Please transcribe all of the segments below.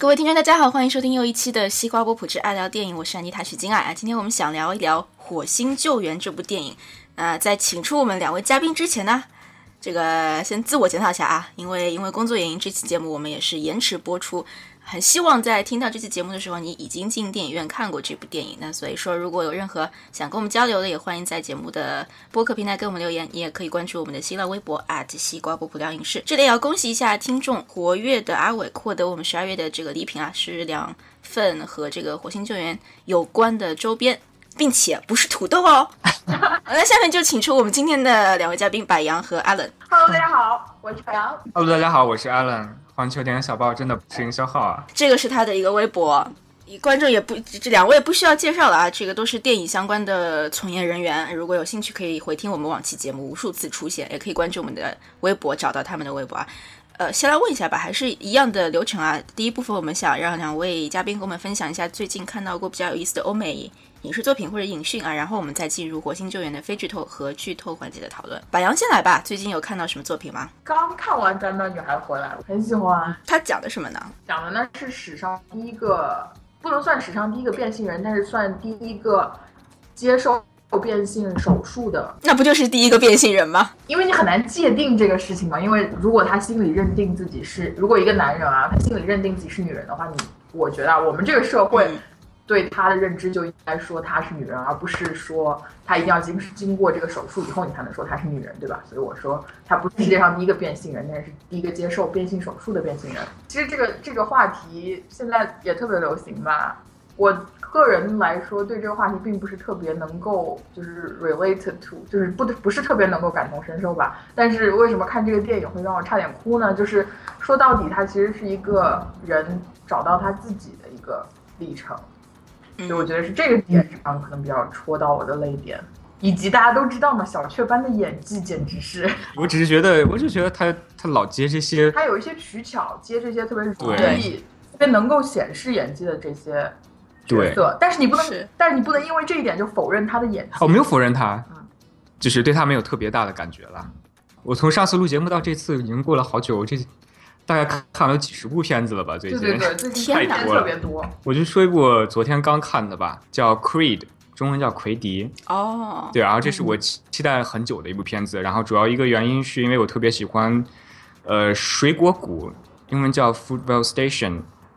各位听众，大家好，欢迎收听又一期的西瓜波普之爱聊电影，我是安妮塔许金爱啊。今天我们想聊一聊《火星救援》这部电影。呃，在请出我们两位嘉宾之前呢，这个先自我检讨一下啊，因为因为工作原因，这期节目我们也是延迟播出。很希望在听到这期节目的时候，你已经进电影院看过这部电影。那所以说，如果有任何想跟我们交流的，也欢迎在节目的播客平台给我们留言。你也可以关注我们的新浪微博西瓜波普聊影视。这里也要恭喜一下听众活跃的阿伟获得我们十二月的这个礼品啊，是两份和这个火星救援有关的周边，并且不是土豆哦。那下面就请出我们今天的两位嘉宾，白杨和 Allen。Hello，大家好，我是白杨。Hello，大家好，我是 Allen。环球电影小报真的不是营销号啊！这个是他的一个微博，观众也不，这两位不需要介绍了啊！这个都是电影相关的从业人员，如果有兴趣可以回听我们往期节目，无数次出现，也可以关注我们的微博，找到他们的微博啊。呃，先来问一下吧，还是一样的流程啊。第一部分我们想让两位嘉宾跟我们分享一下最近看到过比较有意思的欧美。影视作品或者影讯啊，然后我们再进入《火星救援》的非剧透和剧透环节的讨论。白杨先来吧，最近有看到什么作品吗？刚看完《短短女孩回来》，很喜欢。它讲的什么呢？讲的呢是史上第一个，不能算史上第一个变性人，但是算第一个接受变性手术的。那不就是第一个变性人吗？因为你很难界定这个事情嘛。因为如果他心里认定自己是，如果一个男人啊，他心里认定自己是女人的话，你，我觉得啊，我们这个社会。对她的认知就应该说她是女人，而不是说她一定要经经过这个手术以后你才能说她是女人，对吧？所以我说她不是世界上第一个变性人，但是第一个接受变性手术的变性人。其实这个这个话题现在也特别流行吧。我个人来说对这个话题并不是特别能够就是 related to，就是不不是特别能够感同身受吧。但是为什么看这个电影会让我差点哭呢？就是说到底，它其实是一个人找到他自己的一个历程。所以我觉得是这个点上可能比较戳到我的泪点，以及大家都知道嘛，小雀斑的演技简直是。我只是觉得，我就觉得他他老接这些，他有一些取巧，接这些特别容易、特别能够显示演技的这些角色。但是你不能，但是你不能因为这一点就否认他的演技。我没有否认他，就是对他没有特别大的感觉了。我从上次录节目到这次已经过了好久，这。大概看看了几十部片子了吧？最近对对对，最近太多了，特别多。我就说一部昨天刚看的吧，叫《Creed》，中文叫《奎迪》。哦，对，然后这是我期期待很久的一部片子。然后主要一个原因是因为我特别喜欢，呃，水果谷，英文叫《Football Station》。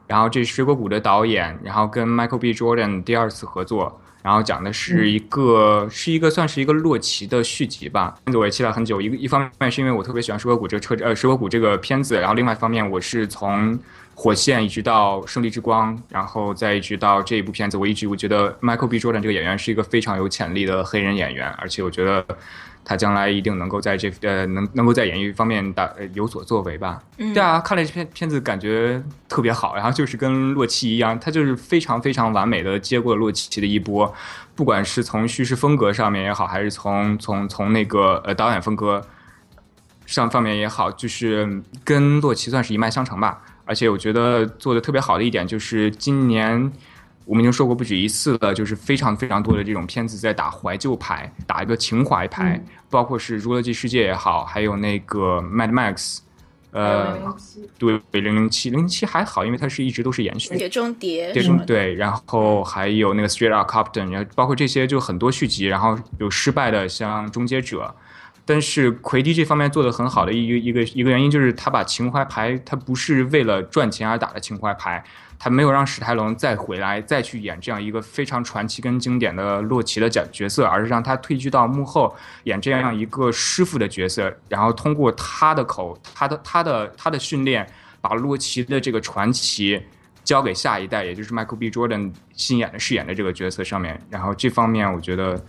然后这是水果谷的导演，然后跟 Michael B. Jordan 第二次合作。然后讲的是一个，是一个算是一个洛奇的续集吧。片子我也期待很久，一个一方面是因为我特别喜欢《蛇谷》这个车，呃，《蛇谷》这个片子。然后另外一方面，我是从《火线》一直到《胜利之光》，然后再一直到这一部片子，我一直我觉得 Michael B. Jordan 这个演员是一个非常有潜力的黑人演员，而且我觉得。他将来一定能够在这呃能能够在演艺方面打有所作为吧？对啊，看了这片片子感觉特别好，然后就是跟洛奇一样，他就是非常非常完美的接过了洛奇的一波，不管是从叙事风格上面也好，还是从从从那个呃导演风格上方面也好，就是跟洛奇算是一脉相承吧。而且我觉得做的特别好的一点就是今年。我们已经说过不止一次了，就是非常非常多的这种片子在打怀旧牌，打一个情怀牌，包括是《侏罗纪世界》也好，还有那个《Mad Max》，呃，对，零零七，零零七还好，因为它是一直都是延续。碟中谍。碟中对，然后还有那个《Straight Outta Compton》，然后包括这些就很多续集，然后有失败的像《终结者》，但是奎迪这方面做的很好的一个一个一个原因就是他把情怀牌，他不是为了赚钱而打的情怀牌。他没有让史泰龙再回来再去演这样一个非常传奇跟经典的洛奇的角角色，而是让他退居到幕后演这样一个师傅的角色，然后通过他的口、他的、他的、他的训练，把洛奇的这个传奇交给下一代，也就是 Michael B. Jordan 新演的饰演的这个角色上面。然后这方面，我觉得，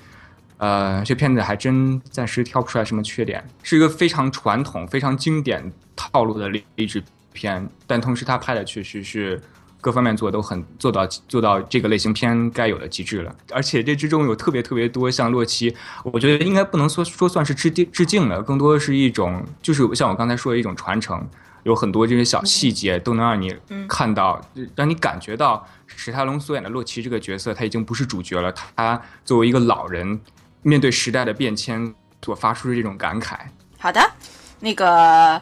呃，这片子还真暂时挑不出来什么缺点，是一个非常传统、非常经典套路的励志片，但同时他拍的确实是。各方面做都很做到做到这个类型片该有的极致了，而且这之中有特别特别多像洛奇，我觉得应该不能说说算是致敬致敬的，更多的是一种就是像我刚才说的一种传承，有很多这些小细节都能让你看到，让你感觉到史泰龙所演的洛奇这个角色他已经不是主角了，他作为一个老人面对时代的变迁所发出的这种感慨。好的，那个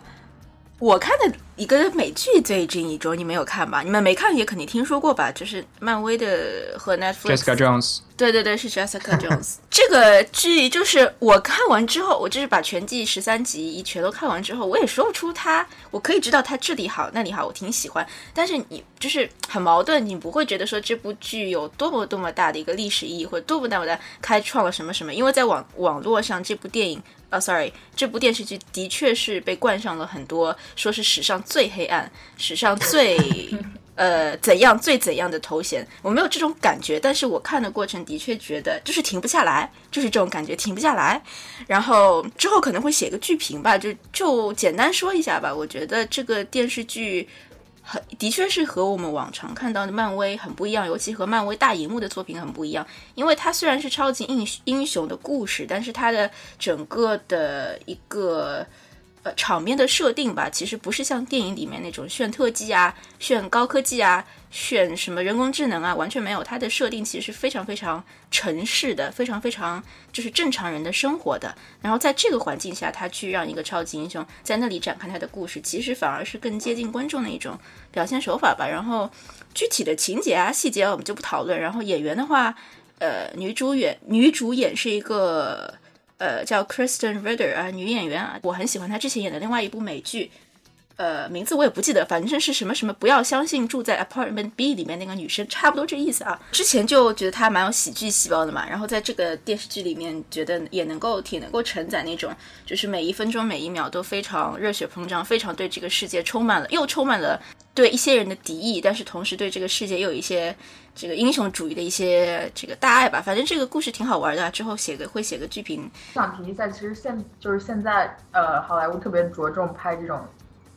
我看的。一个美剧最近一周你没有看吧？你们没看也肯定听说过吧？就是漫威的和 Netflix。Jessica Jones，对对对，是 Jessica Jones 这个剧，就是我看完之后，我就是把全季十三集一全都看完之后，我也说不出它，我可以知道它这里好那里好，我挺喜欢。但是你就是很矛盾，你不会觉得说这部剧有多么多么大的一个历史意义，或者多么多么的开创了什么什么？因为在网网络上，这部电影。啊、s o r r y 这部电视剧的确是被冠上了很多说是史上最黑暗、史上最 呃怎样最怎样的头衔。我没有这种感觉，但是我看的过程的确觉得就是停不下来，就是这种感觉停不下来。然后之后可能会写个剧评吧，就就简单说一下吧。我觉得这个电视剧。很的确是和我们往常看到的漫威很不一样，尤其和漫威大荧幕的作品很不一样。因为它虽然是超级英英雄的故事，但是它的整个的一个呃场面的设定吧，其实不是像电影里面那种炫特技啊、炫高科技啊、炫什么人工智能啊，完全没有。它的设定其实是非常非常城市的，非常非常就是正常人的生活的。然后在这个环境下，他去让一个超级英雄在那里展开他的故事，其实反而是更接近观众的一种表现手法吧。然后具体的情节啊、细节，我们就不讨论。然后演员的话，呃，女主演女主演是一个呃叫 Kristen Ritter 啊，女演员啊，我很喜欢她之前演的另外一部美剧。呃，名字我也不记得，反正是什么什么，不要相信住在 Apartment B 里面那个女生，差不多这意思啊。之前就觉得她蛮有喜剧细胞的嘛，然后在这个电视剧里面，觉得也能够挺能够承载那种，就是每一分钟每一秒都非常热血膨胀，非常对这个世界充满了，又充满了对一些人的敌意，但是同时对这个世界又有一些这个英雄主义的一些这个大爱吧。反正这个故事挺好玩的，之后写个会写个剧评。想提一下，其实现就是现在呃，好莱坞特别着重拍这种。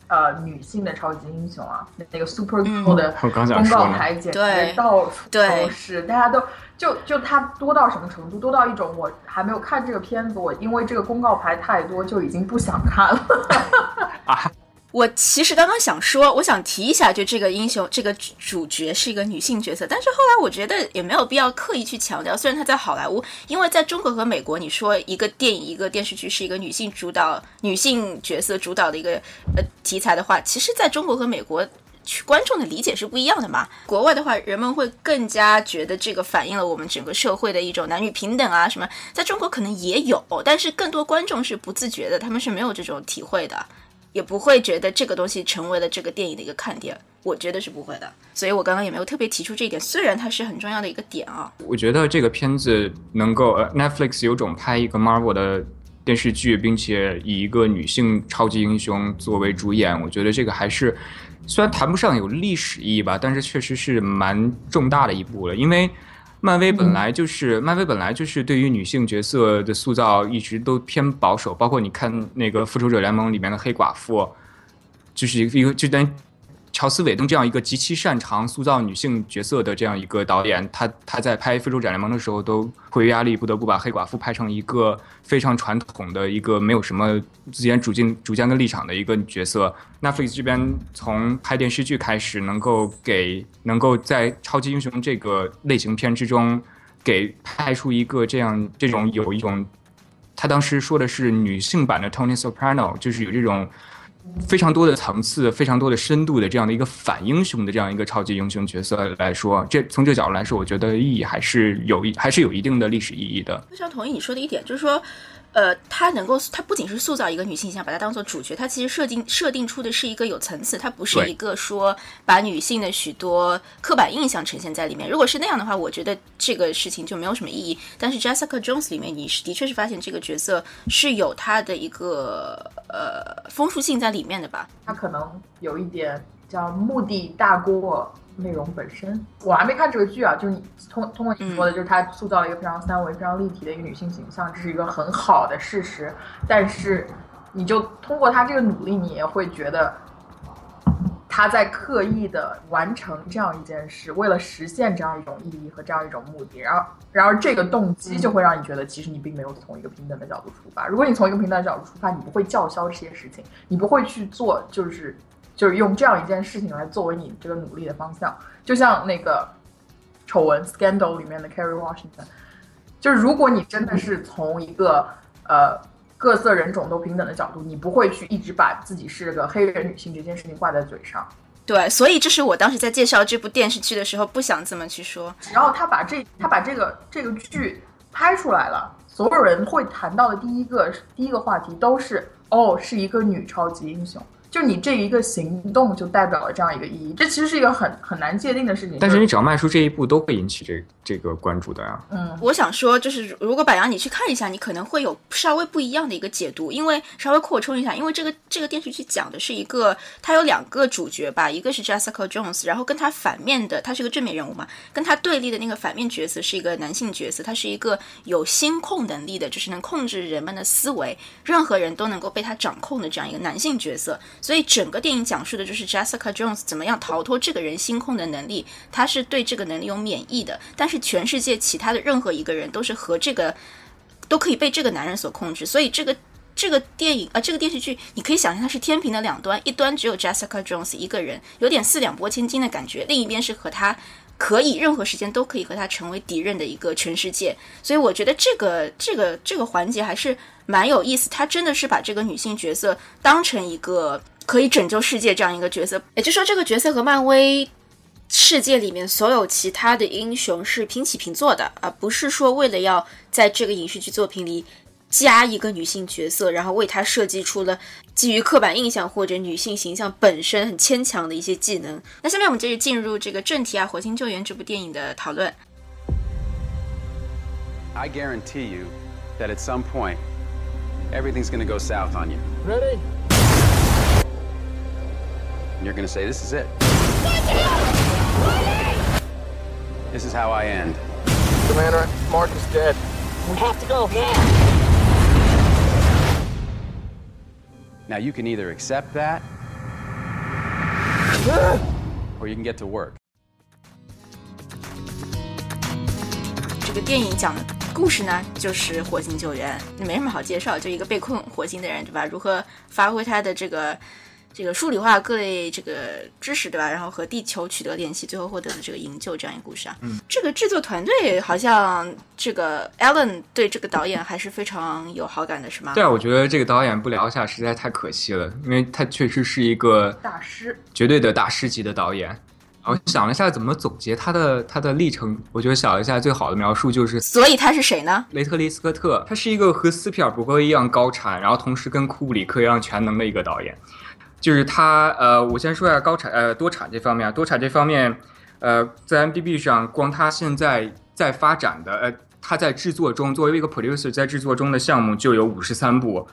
呃，女性的超级英雄啊，那个 Super Girl 的公告牌简直到处都是，大家都就就它多到什么程度？多到一种我还没有看这个片子，我因为这个公告牌太多，就已经不想看了。啊，我其实刚刚想说，我想提一下，就这个英雄，这个主角是一个女性角色，但是后来我觉得也没有必要刻意去强调。虽然她在好莱坞，因为在中国和美国，你说一个电影、一个电视剧是一个女性主导、女性角色主导的一个呃题材的话，其实在中国和美国。去观众的理解是不一样的嘛？国外的话，人们会更加觉得这个反映了我们整个社会的一种男女平等啊什么。在中国可能也有，但是更多观众是不自觉的，他们是没有这种体会的。也不会觉得这个东西成为了这个电影的一个看点，我觉得是不会的。所以我刚刚也没有特别提出这一点，虽然它是很重要的一个点啊。我觉得这个片子能够呃 Netflix 有种拍一个 Marvel 的电视剧，并且以一个女性超级英雄作为主演，我觉得这个还是虽然谈不上有历史意义吧，但是确实是蛮重大的一步了，因为。漫威本来就是，漫威本来就是对于女性角色的塑造一直都偏保守，包括你看那个《复仇者联盟》里面的黑寡妇，就是一个一个就等乔斯韦登这样一个极其擅长塑造女性角色的这样一个导演，他他在拍《复仇者联盟》的时候都迫于压力，不得不把黑寡妇拍成一个非常传统的一个没有什么自己主见主见跟立场的一个角色。Netflix 这边从拍电视剧开始，能够给能够在超级英雄这个类型片之中，给拍出一个这样这种有一种，他当时说的是女性版的 Tony Soprano，就是有这种。非常多的层次、非常多的深度的这样的一个反英雄的这样一个超级英雄角色来说，这从这个角度来说，我觉得意义还是有一还是有一定的历史意义的。非常同意你说的一点，就是说，呃，它能够，它不仅是塑造一个女性形象，把它当做主角，它其实设定设定出的是一个有层次，它不是一个说把女性的许多刻板印象呈现在里面。如果是那样的话，我觉得这个事情就没有什么意义。但是 Jessica Jones 里面，你是的确是发现这个角色是有它的一个呃丰富性在里面的吧？它可能有一点叫目的大过内容本身。我还没看这个剧啊，就是你通通过你说的，就是它塑造了一个非常三维、非常立体的一个女性形象，这是一个很好的事实。但是，你就通过他这个努力，你也会觉得他在刻意的完成这样一件事，为了实现这样一种意义和这样一种目的。然后，然而这个动机就会让你觉得，其实你并没有从一个平等的角度出发。如果你从一个平等的角度出发，你不会叫嚣这些事情，你不会去做，就是就是用这样一件事情来作为你这个努力的方向。就像那个丑闻 scandal 里面的 Kerry Washington，就是如果你真的是从一个呃各色人种都平等的角度，你不会去一直把自己是个黑人女性这件事情挂在嘴上。对，所以这是我当时在介绍这部电视剧的时候不想这么去说。只要他把这他把这个这个剧拍出来了，所有人会谈到的第一个第一个话题都是哦，是一个女超级英雄。就你这一个行动就代表了这样一个意义，这其实是一个很很难界定的事情。但是你只要迈出这一步，都会引起这这个关注的呀。嗯，我想说，就是如果百杨你去看一下，你可能会有稍微不一样的一个解读，因为稍微扩充一下，因为这个这个电视剧讲的是一个，它有两个主角吧，一个是 Jessica Jones，然后跟他反面的，他是个正面人物嘛，跟他对立的那个反面角色是一个男性角色，他是一个有心控能力的，就是能控制人们的思维，任何人都能够被他掌控的这样一个男性角色，所以整个电影。讲述的就是 Jessica Jones 怎么样逃脱这个人心控的能力，他是对这个能力有免疫的，但是全世界其他的任何一个人都是和这个都可以被这个男人所控制，所以这个这个电影啊，这个电视剧你可以想象它是天平的两端，一端只有 Jessica Jones 一个人，有点四两拨千斤的感觉，另一边是和他可以任何时间都可以和他成为敌人的一个全世界，所以我觉得这个这个这个环节还是蛮有意思，他真的是把这个女性角色当成一个。可以拯救世界这样一个角色，也就是说，这个角色和漫威世界里面所有其他的英雄是平起平坐的，而不是说为了要在这个影视剧作品里加一个女性角色，然后为她设计出了基于刻板印象或者女性形象本身很牵强的一些技能。那下面我们接着进入这个正题啊，《火星救援》这部电影的讨论。I guarantee you that at some point everything's going to go south on you. Ready? And you're going to say, This is it. This is how I end. Commander, Mark is dead. We have to go now. Now, you can either accept that or you can get to work. 这个电影讲的故事呢，就是火星救援，那没什么好介绍，就一个被困火星的人，对吧？如何发挥他的这个 这个数理化各类这个知识，对吧？然后和地球取得联系，最后获得的这个营救这样一个故事啊。嗯，这个制作团队好像这个 Alan 对这个导演还是非常有好感的，是吗？对啊，我觉得这个导演不聊一下实在太可惜了，因为他确实是一个大师，绝对的大师级的导演。我想了一下怎么总结他的他的历程，我觉得想了一下最好的描述就是，所以他是谁呢？雷特利·斯科特，他是一个和斯皮尔伯格一样高产，然后同时跟库布里克一样全能的一个导演。就是他，呃，我先说一下高产，呃，多产这方面。多产这方面，呃，在 M D B 上，光他现在在发展的，呃，他在制作中，作为一个 producer 在制作中的项目就有五十三部。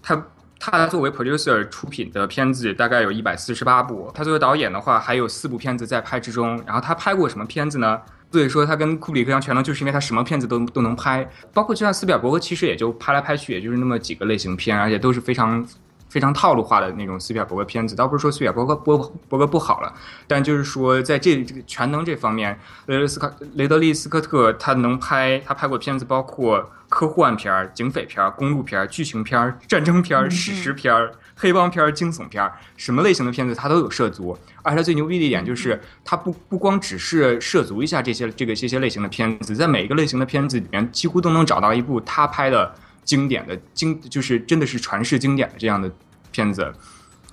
他他作为 producer 出品的片子大概有一百四十八部。他作为导演的话，还有四部片子在拍之中。然后他拍过什么片子呢？所以说他跟库里克一样全能，就是因为他什么片子都都能拍。包括就像斯皮尔伯格，其实也就拍来拍去，也就是那么几个类型片，而且都是非常。非常套路化的那种斯皮尔伯格片子，倒不是说斯皮尔伯格伯伯格不好了，但就是说在这这个全能这方面，雷德斯卡雷德利斯科特他能拍，他拍过片子包括科幻片、警匪片、公路片、剧情片、战争片、史诗片、黑帮片、惊悚片，什么类型的片子他都有涉足。而且他最牛逼的一点就是，他不不光只是涉足一下这些这个这些类型的片子，在每一个类型的片子里面，几乎都能找到一部他拍的。经典的经就是真的是传世经典的这样的片子，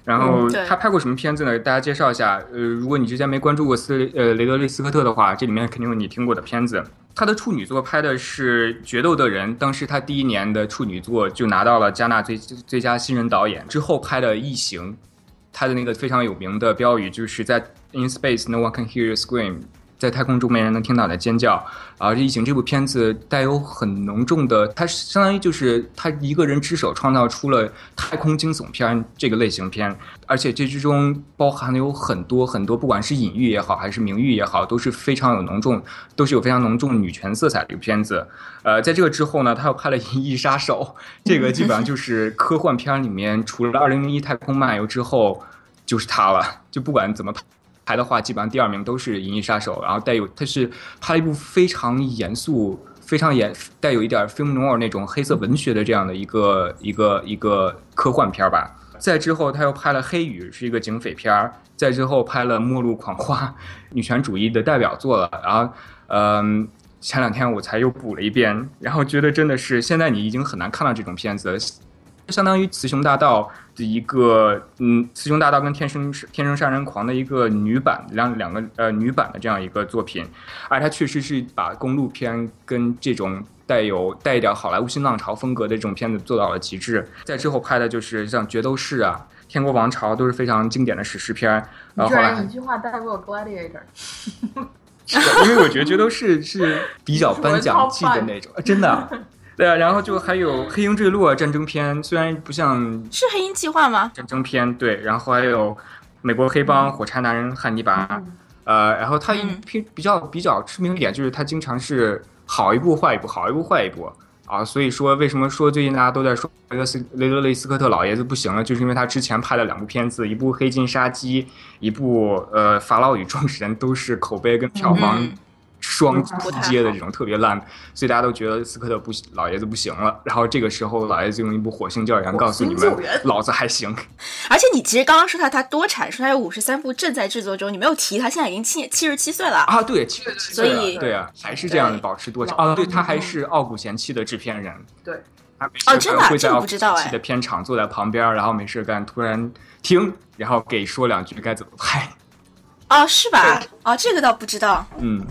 然后他拍过什么片子呢？大家介绍一下。呃，如果你之前没关注过斯呃雷德利斯科特的话，这里面肯定有你听过的片子。他的处女作拍的是《决斗的人》，当时他第一年的处女作就拿到了加纳最最佳新人导演。之后拍的《异形》，他的那个非常有名的标语就是在 In space, no one can hear you scream。在太空中没人能听到的尖叫，啊！《异形》这部片子带有很浓重的，它相当于就是他一个人之手创造出了太空惊悚片这个类型片，而且这之中包含了有很多很多，不管是隐喻也好，还是明喻也好，都是非常有浓重，都是有非常浓重女权色彩的一个片子。呃，在这个之后呢，他又拍了《银翼杀手》，这个基本上就 是科幻片里面除了《二零零一太空漫游》之后，就是他了，就不管怎么排。的话，基本上第二名都是《银翼杀手》，然后带有他是拍了一部非常严肃、非常严带有一点 film noir 那种黑色文学的这样的一个一个一个科幻片吧。再之后，他又拍了《黑雨》，是一个警匪片儿。再之后，拍了《末路狂花》，女权主义的代表作了。然后，嗯，前两天我才又补了一遍，然后觉得真的是现在你已经很难看到这种片子。相当于《雌雄大盗》的一个，嗯，《雌雄大盗》跟《天生天生杀人狂》的一个女版两两个呃女版的这样一个作品，而它确实是把公路片跟这种带有带一点好莱坞新浪潮风格的这种片子做到了极致。在之后拍的就是像《决斗士》啊。《天国王朝》都是非常经典的史诗片，然后后来一句话带过 Gladiator。是的，因为我觉得《决斗士》是比较颁奖季的那种，真的。对啊，然后就还有《黑鹰坠落》战争片，虽然不像是《黑鹰计划》吗？战争片对，然后还有《美国黑帮》《火柴男人》《汉尼拔》，呃，然后他一比比较比较知名一点就是他经常是好一部坏一部，好一部坏一部。啊，所以说为什么说最近大家都在说雷德斯雷德雷斯科特老爷子不行了，就是因为他之前拍了两部片子，一部《黑金杀机》，一部呃《法老与众神》，都是口碑跟票房。双扑街的这种特别烂，所以大家都觉得斯科特不老爷子不行了。然后这个时候，老爷子用一部《火星救援》告诉你们，老子还行。而且你其实刚刚说他他多产，说他有五十三部正在制作中，你没有提他现在已经七七十七岁了啊？对，七十七岁了。对啊，还是这样的保持多产啊？对他还是《傲骨贤妻》的制片人。对，他哦，真的会在《傲骨贤妻》的片场坐在旁边，然后没事干，突然听，然后给说两句该怎么拍。哦，是吧？哦，这个倒不知道。嗯。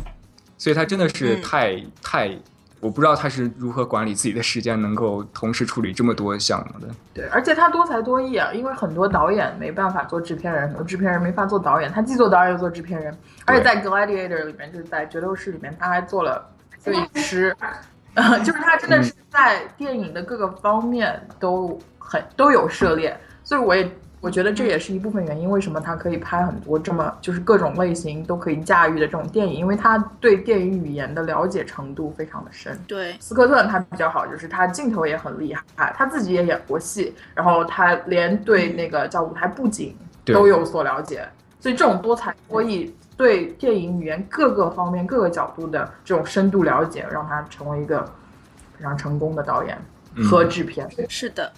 所以他真的是太太，我不知道他是如何管理自己的时间，能够同时处理这么多项目的。对，而且他多才多艺啊，因为很多导演没办法做制片人，很多制片人没法做导演，他既做导演又做制片人。而且在《Gladiator》里面，就是在《决斗士》里面，他还做了摄影师，就是他真的是在电影的各个方面都很都有涉猎。所以我也。我觉得这也是一部分原因，为什么他可以拍很多这么就是各种类型都可以驾驭的这种电影，因为他对电影语言的了解程度非常的深。对，斯科特他比较好，就是他镜头也很厉害，他自己也演过戏，然后他连对那个叫舞台布景都有所了解，所以这种多才多艺，对电影语言各个方面各个角度的这种深度了解，让他成为一个非常成功的导演和制片。是的。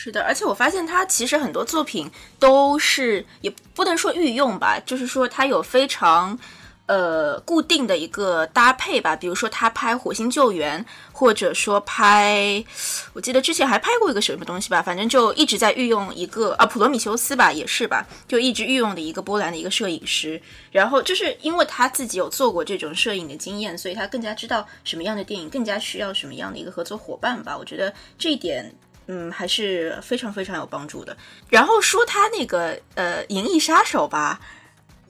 是的，而且我发现他其实很多作品都是也不能说御用吧，就是说他有非常呃固定的一个搭配吧。比如说他拍《火星救援》，或者说拍，我记得之前还拍过一个什么东西吧，反正就一直在御用一个啊，《普罗米修斯》吧，也是吧，就一直御用的一个波兰的一个摄影师。然后就是因为他自己有做过这种摄影的经验，所以他更加知道什么样的电影更加需要什么样的一个合作伙伴吧。我觉得这一点。嗯，还是非常非常有帮助的。然后说他那个呃《银翼杀手》吧，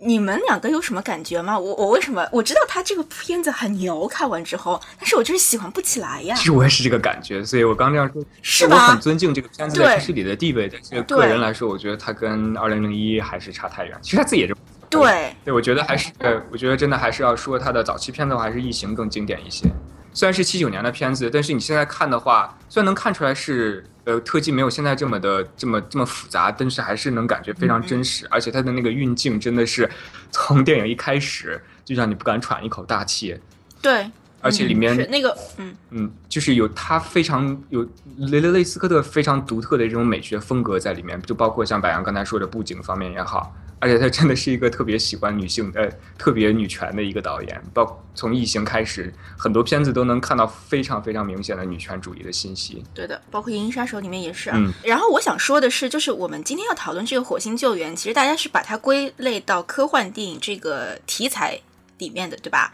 你们两个有什么感觉吗？我我为什么我知道他这个片子很牛，看完之后，但是我就是喜欢不起来呀。其实我也是这个感觉，所以我刚这样说，是我很尊敬这个片子在历史里的地位，但是个人来说，我觉得他跟二零零一还是差太远。其实他自己也是对对，我觉得还是，我觉得真的还是要说他的早期片子还是《异形》更经典一些。虽然是七九年的片子，但是你现在看的话，虽然能看出来是呃特技没有现在这么的这么这么复杂，但是还是能感觉非常真实，而且它的那个运镜真的是从电影一开始就让你不敢喘一口大气。对，而且里面那个嗯嗯，就是有他非常有雷雷雷斯科特非常独特的这种美学风格在里面，就包括像白杨刚才说的布景方面也好。而且他真的是一个特别喜欢女性呃，特别女权的一个导演。包从《异形》开始，很多片子都能看到非常非常明显的女权主义的信息。对的，包括《银翼杀手》里面也是。嗯。然后我想说的是，就是我们今天要讨论这个《火星救援》，其实大家是把它归类到科幻电影这个题材里面的，对吧？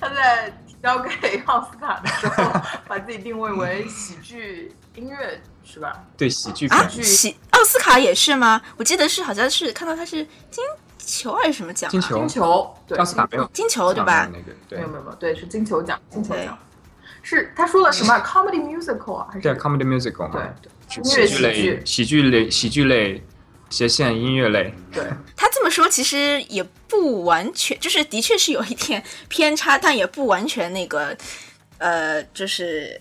他在交给奥斯卡的时候，把自己定位为喜剧音乐。是吧？对喜剧片，喜奥斯卡也是吗？我记得是好像是看到他是金球还是什么奖？金球，金球，对，奥斯卡没有金球对吧？那个没有没有没有，对，是金球奖，金球奖。是他说了什么？Comedy musical 啊？还是对 Comedy musical 对对，喜剧类，喜剧类，喜剧类，斜线音乐类。对他这么说，其实也不完全，就是的确是有一点偏差，但也不完全那个，呃，就是。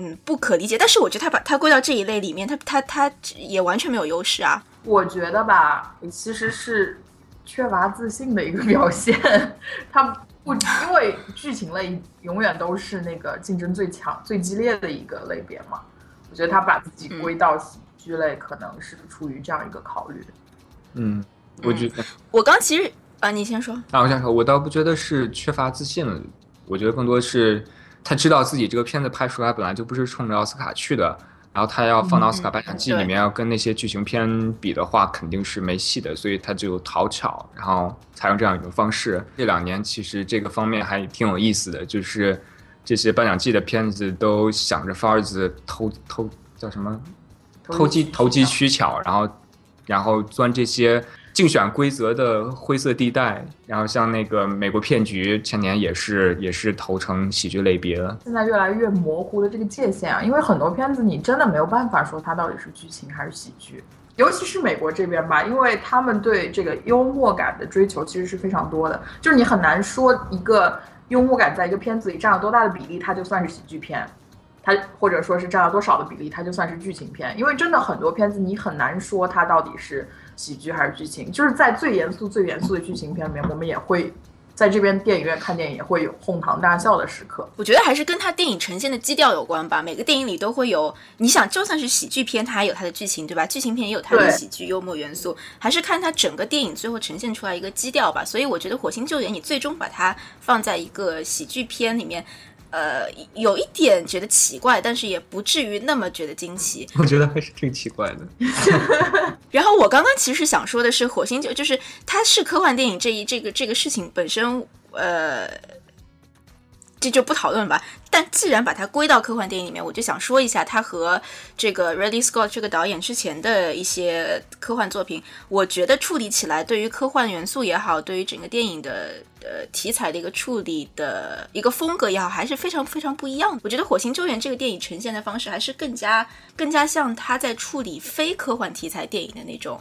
嗯，不可理解。但是我觉得他把他归到这一类里面，他他他也完全没有优势啊。我觉得吧，其实是缺乏自信的一个表现。他不因为剧情类永远都是那个竞争最强、最激烈的一个类别嘛。我觉得他把自己归到喜剧类，可能是出于这样一个考虑。嗯，我觉得我刚其实啊，你先说。啊，我先说，我倒不觉得是缺乏自信了，我觉得更多是。他知道自己这个片子拍出来本来就不是冲着奥斯卡去的，然后他要放到奥斯卡嗯颁奖季里面，要跟那些剧情片比的话，肯定是没戏的，所以他就讨巧，然后采用这样一种方式。这两年其实这个方面还挺有意思的，就是这些颁奖季的片子都想着法子偷偷叫什么投机投机取巧，然后然后钻这些竞选规则的灰色地带，然后像那个美国骗局前年也是也是投成喜剧类别了。现在越来越模糊的这个界限啊，因为很多片子你真的没有办法说它到底是剧情还是喜剧，尤其是美国这边吧，因为他们对这个幽默感的追求其实是非常多的，就是你很难说一个幽默感在一个片子里占了多大的比例，它就算是喜剧片。它或者说是占了多少的比例，它就算是剧情片。因为真的很多片子，你很难说它到底是喜剧还是剧情。就是在最严肃、最严肃的剧情片里面，我们也会在这边电影院看电影也会有哄堂大笑的时刻。我觉得还是跟它电影呈现的基调有关吧。每个电影里都会有，你想，就算是喜剧片，它还有它的剧情，对吧？剧情片也有它的喜剧幽默元素，还是看它整个电影最后呈现出来一个基调吧。所以我觉得《火星救援》你最终把它放在一个喜剧片里面。呃，有一点觉得奇怪，但是也不至于那么觉得惊奇。我觉得还是挺奇怪的。然后我刚刚其实想说的是，火星就就是它是科幻电影这一这个这个事情本身，呃，这就不讨论吧。但既然把它归到科幻电影里面，我就想说一下它和这个 Ridley Scott 这个导演之前的一些科幻作品，我觉得处理起来，对于科幻元素也好，对于整个电影的呃题材的一个处理的一个风格也好，还是非常非常不一样的。我觉得《火星救援》这个电影呈现的方式，还是更加更加像他在处理非科幻题材电影的那种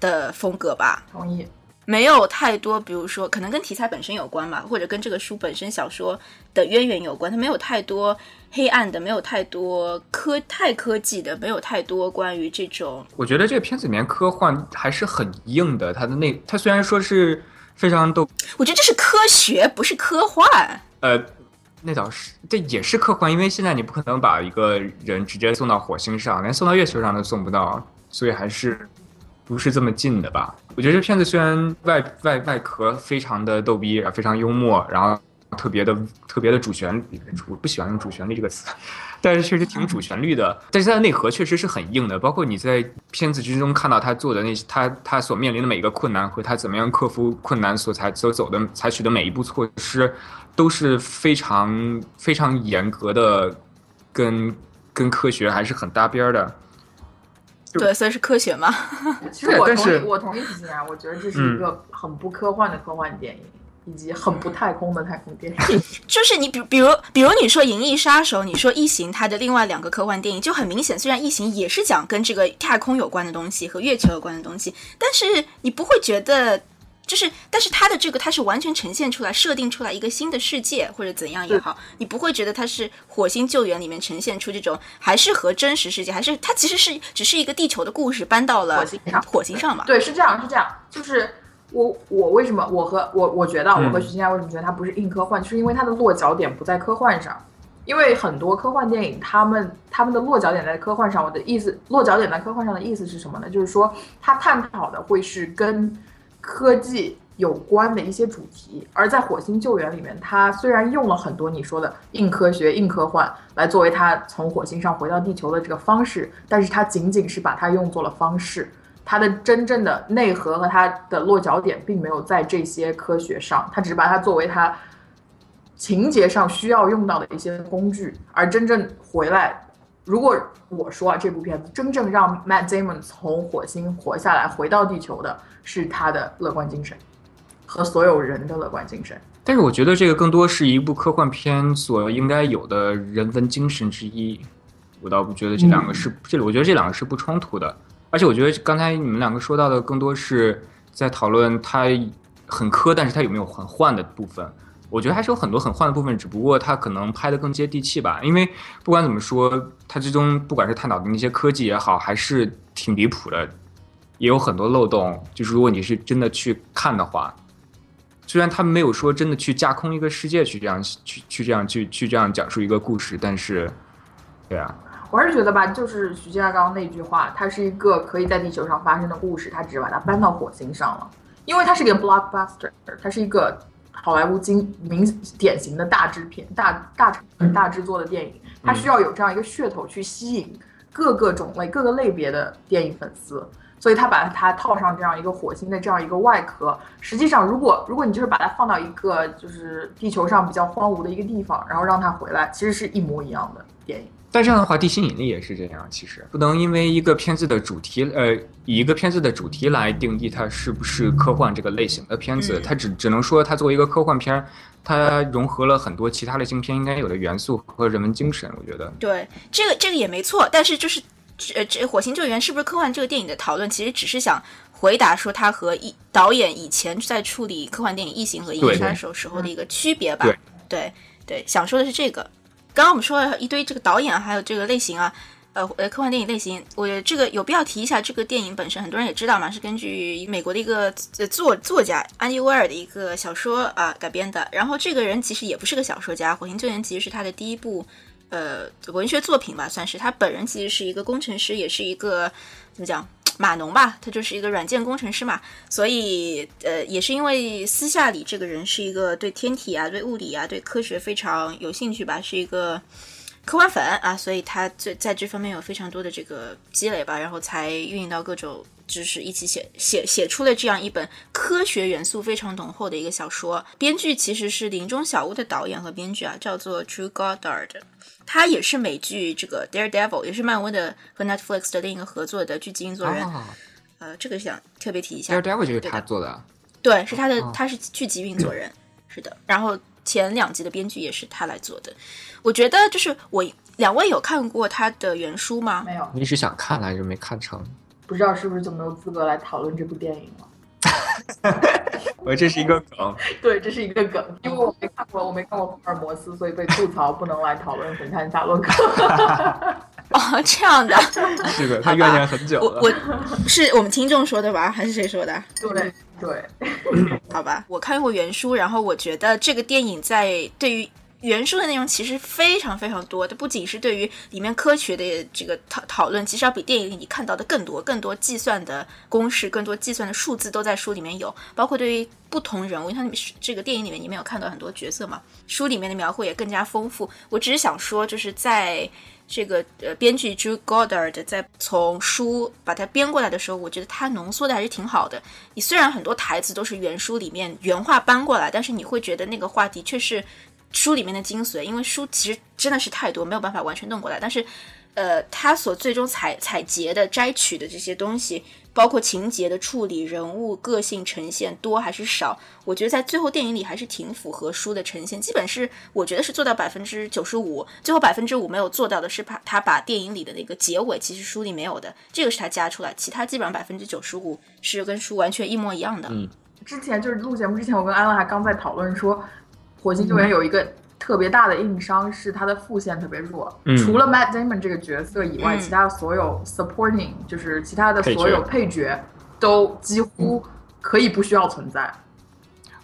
的风格吧。同意。没有太多，比如说可能跟题材本身有关吧，或者跟这个书本身小说的渊源有关。它没有太多黑暗的，没有太多科太科技的，没有太多关于这种我觉得这个片子里面科幻还是很硬的，它的那它虽然说是非常逗，我觉得这是科学，不是科幻。呃，那倒是，这也是科幻，因为现在你不可能把一个人直接送到火星上，连送到月球上都送不到，所以还是不是这么近的吧？我觉得这片子虽然外外外壳非常的逗逼，非常幽默，然后特别的特别的主旋律，我不喜欢用主旋律这个词，但是确实挺主旋律的。但是它的内核确实是很硬的，包括你在片子之中看到他做的那些，他他所面临的每一个困难和他怎么样克服困难所采所走的采取的每一步措施，都是非常非常严格的，跟跟科学还是很搭边儿的。对，所以是科学嘛。其实我同意，我同意子欣啊，我觉得这是一个很不科幻的科幻电影，以及很不太空的太空电影。就是你比比如比如你说《银翼杀手》，你说《异形》，它的另外两个科幻电影就很明显，虽然《异形》也是讲跟这个太空有关的东西和月球有关的东西，但是你不会觉得。就是，但是它的这个，它是完全呈现出来、设定出来一个新的世界，或者怎样也好，你不会觉得它是《火星救援》里面呈现出这种，还是和真实世界，还是它其实是只是一个地球的故事搬到了火星上火星上嘛？对，是这样，是这样，就是我我为什么我和我我觉得我和徐静佳为什么觉得它不是硬科幻，就是因为它的落脚点不在科幻上。因为很多科幻电影，他们他们的落脚点在科幻上。我的意思，落脚点在科幻上的意思是什么呢？就是说，它探讨的会是跟科技有关的一些主题。而在《火星救援》里面，它虽然用了很多你说的硬科学、硬科幻来作为它从火星上回到地球的这个方式，但是它仅仅是把它用作了方式。它的真正的内核和它的落脚点并没有在这些科学上，它只是把它作为它情节上需要用到的一些工具，而真正回来，如果我说啊，这部片子真正让 Matt Damon 从火星活下来回到地球的是他的乐观精神和所有人的乐观精神。但是我觉得这个更多是一部科幻片所应该有的人文精神之一，我倒不觉得这两个是、这，我觉得这两个是不冲突的。而且我觉得刚才你们两个说到的更多是在讨论它很科，但是它有没有很幻的部分。我觉得还是有很多很幻的部分，只不过它可能拍的更接地气吧。因为不管怎么说，它之中不管是探讨的那些科技也好，还是挺离谱的，也有很多漏洞。就是如果你是真的去看的话，虽然他没有说真的去架空一个世界去这样去去这样去去这样讲述一个故事，但是，对啊，我还是觉得吧，就是徐静佳刚刚那句话，它是一个可以在地球上发生的故事，它只是把它搬到火星上了，因为它是个 blockbuster，它是一个好莱坞经明典型的大制片、大大成本大制作的电影，它需要有这样一个噱头去吸引各个种类、各个类别的电影粉丝，所以他把它套上这样一个火星的这样一个外壳。实际上，如果如果你就是把它放到一个就是地球上比较荒芜的一个地方，然后让它回来，其实是一模一样的电影。但这样的话，地心引力也是这样。其实不能因为一个片子的主题，呃，以一个片子的主题来定义它是不是科幻这个类型的片子。嗯它只只能说它作为一个科幻片，它融合了很多其他类型片应该有的元素和人文精神。我觉得，对，这个这个也没错，但是就是呃，这《火星救援》是不是科幻这个电影的讨论，其实只是想回答说它和一导演以前在处理科幻电影《异形》和《银翼对杀手》时候的一个区别吧。对对对想说的是这个。刚刚我们说了一堆这个导演还有这个类型啊。呃呃，科幻电影类型，我这个有必要提一下。这个电影本身，很多人也知道嘛，是根据美国的一个作作家安迪威尔的一个小说啊、改编的。然后这个人其实也不是个小说家，《火星救援》其实是他的第一部呃文学作品吧，算是他本人其实是一个工程师，也是一个怎么讲码农吧，他就是一个软件工程师嘛，所以呃也是因为私下里这个人是一个对天体啊、对物理啊、对科学非常有兴趣吧，是一个。科幻粉啊，所以他在在这方面有非常多的这个积累吧，然后才运营到各种知识一起写写写出了这样一本科学元素非常浓厚的一个小说。编剧其实是《林中小屋》的导演和编剧啊，叫做 Drew Goddard，他也是美剧这个 Daredevil，也是漫威的和 Netflix 的另一个合作的剧集运作人。哦呃，这个想特别提一下。，Daredevil 就是他做的。对，是他的，他是剧集运作人，是的。然后前两集的编剧也是他来做的。我觉得就是我两位有看过他的原书吗？没有，我一直想看来着，没看成。不知道是不是就没有资格来讨论这部电影了。我这是一个梗，对，这是一个梗，因为我没看过，我没看过福尔摩斯，所以被吐槽不能来讨论神探夏洛克。哦，这样的，是的，他怨念很久我了。我是我们听众说的吧，还是谁说的？对对，好吧，我看过原书，然后我觉得这个电影在对于原书的内容其实非常非常多，它不仅是对于里面科学的这个讨讨论，其实要比电影里你看到的更多，更多计算的公式，更多计算的数字都在书里面有，包括对于不同人物，因为它这个电影里面你们有看到很多角色嘛，书里面的描绘也更加丰富。我只是想说，就是在。这个呃，编剧 Drew Goddard 在从书把它编过来的时候，我觉得他浓缩的还是挺好的。你虽然很多台词都是原书里面原话搬过来，但是你会觉得那个话的确是书里面的精髓，因为书其实真的是太多，没有办法完全弄过来。但是，呃，他所最终采采撷的、摘取的这些东西，包括情节的处理、人物个性呈现多还是少，我觉得在最后电影里还是挺符合书的呈现，基本是我觉得是做到百分之九十五。最后百分之五没有做到的是把他把电影里的那个结尾，其实书里没有的，这个是他加出来，其他基本上百分之九十五是跟书完全一模一样的。嗯之前就是录节目之前，我跟安乐还刚在讨论说，《火星救援》有一个特别大的硬伤是它的副线特别弱，嗯除了 Matt Damon 这个角色以外，嗯其他所有 supporting 就是其他的所有配角都几乎可以不需要存在。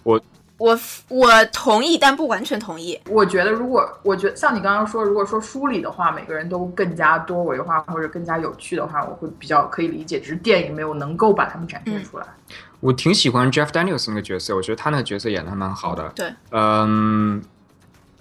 我我我同意，但不完全同意。我觉得，如果我觉得像你刚刚说，如果说书里的话，每个人都更加多维化或者更加有趣的话，我会比较可以理解。只是电影没有能够把他们展现出来。我挺喜欢 Jeff Daniels 那个角色，我觉得他那个角色演的还蛮好的。对，嗯，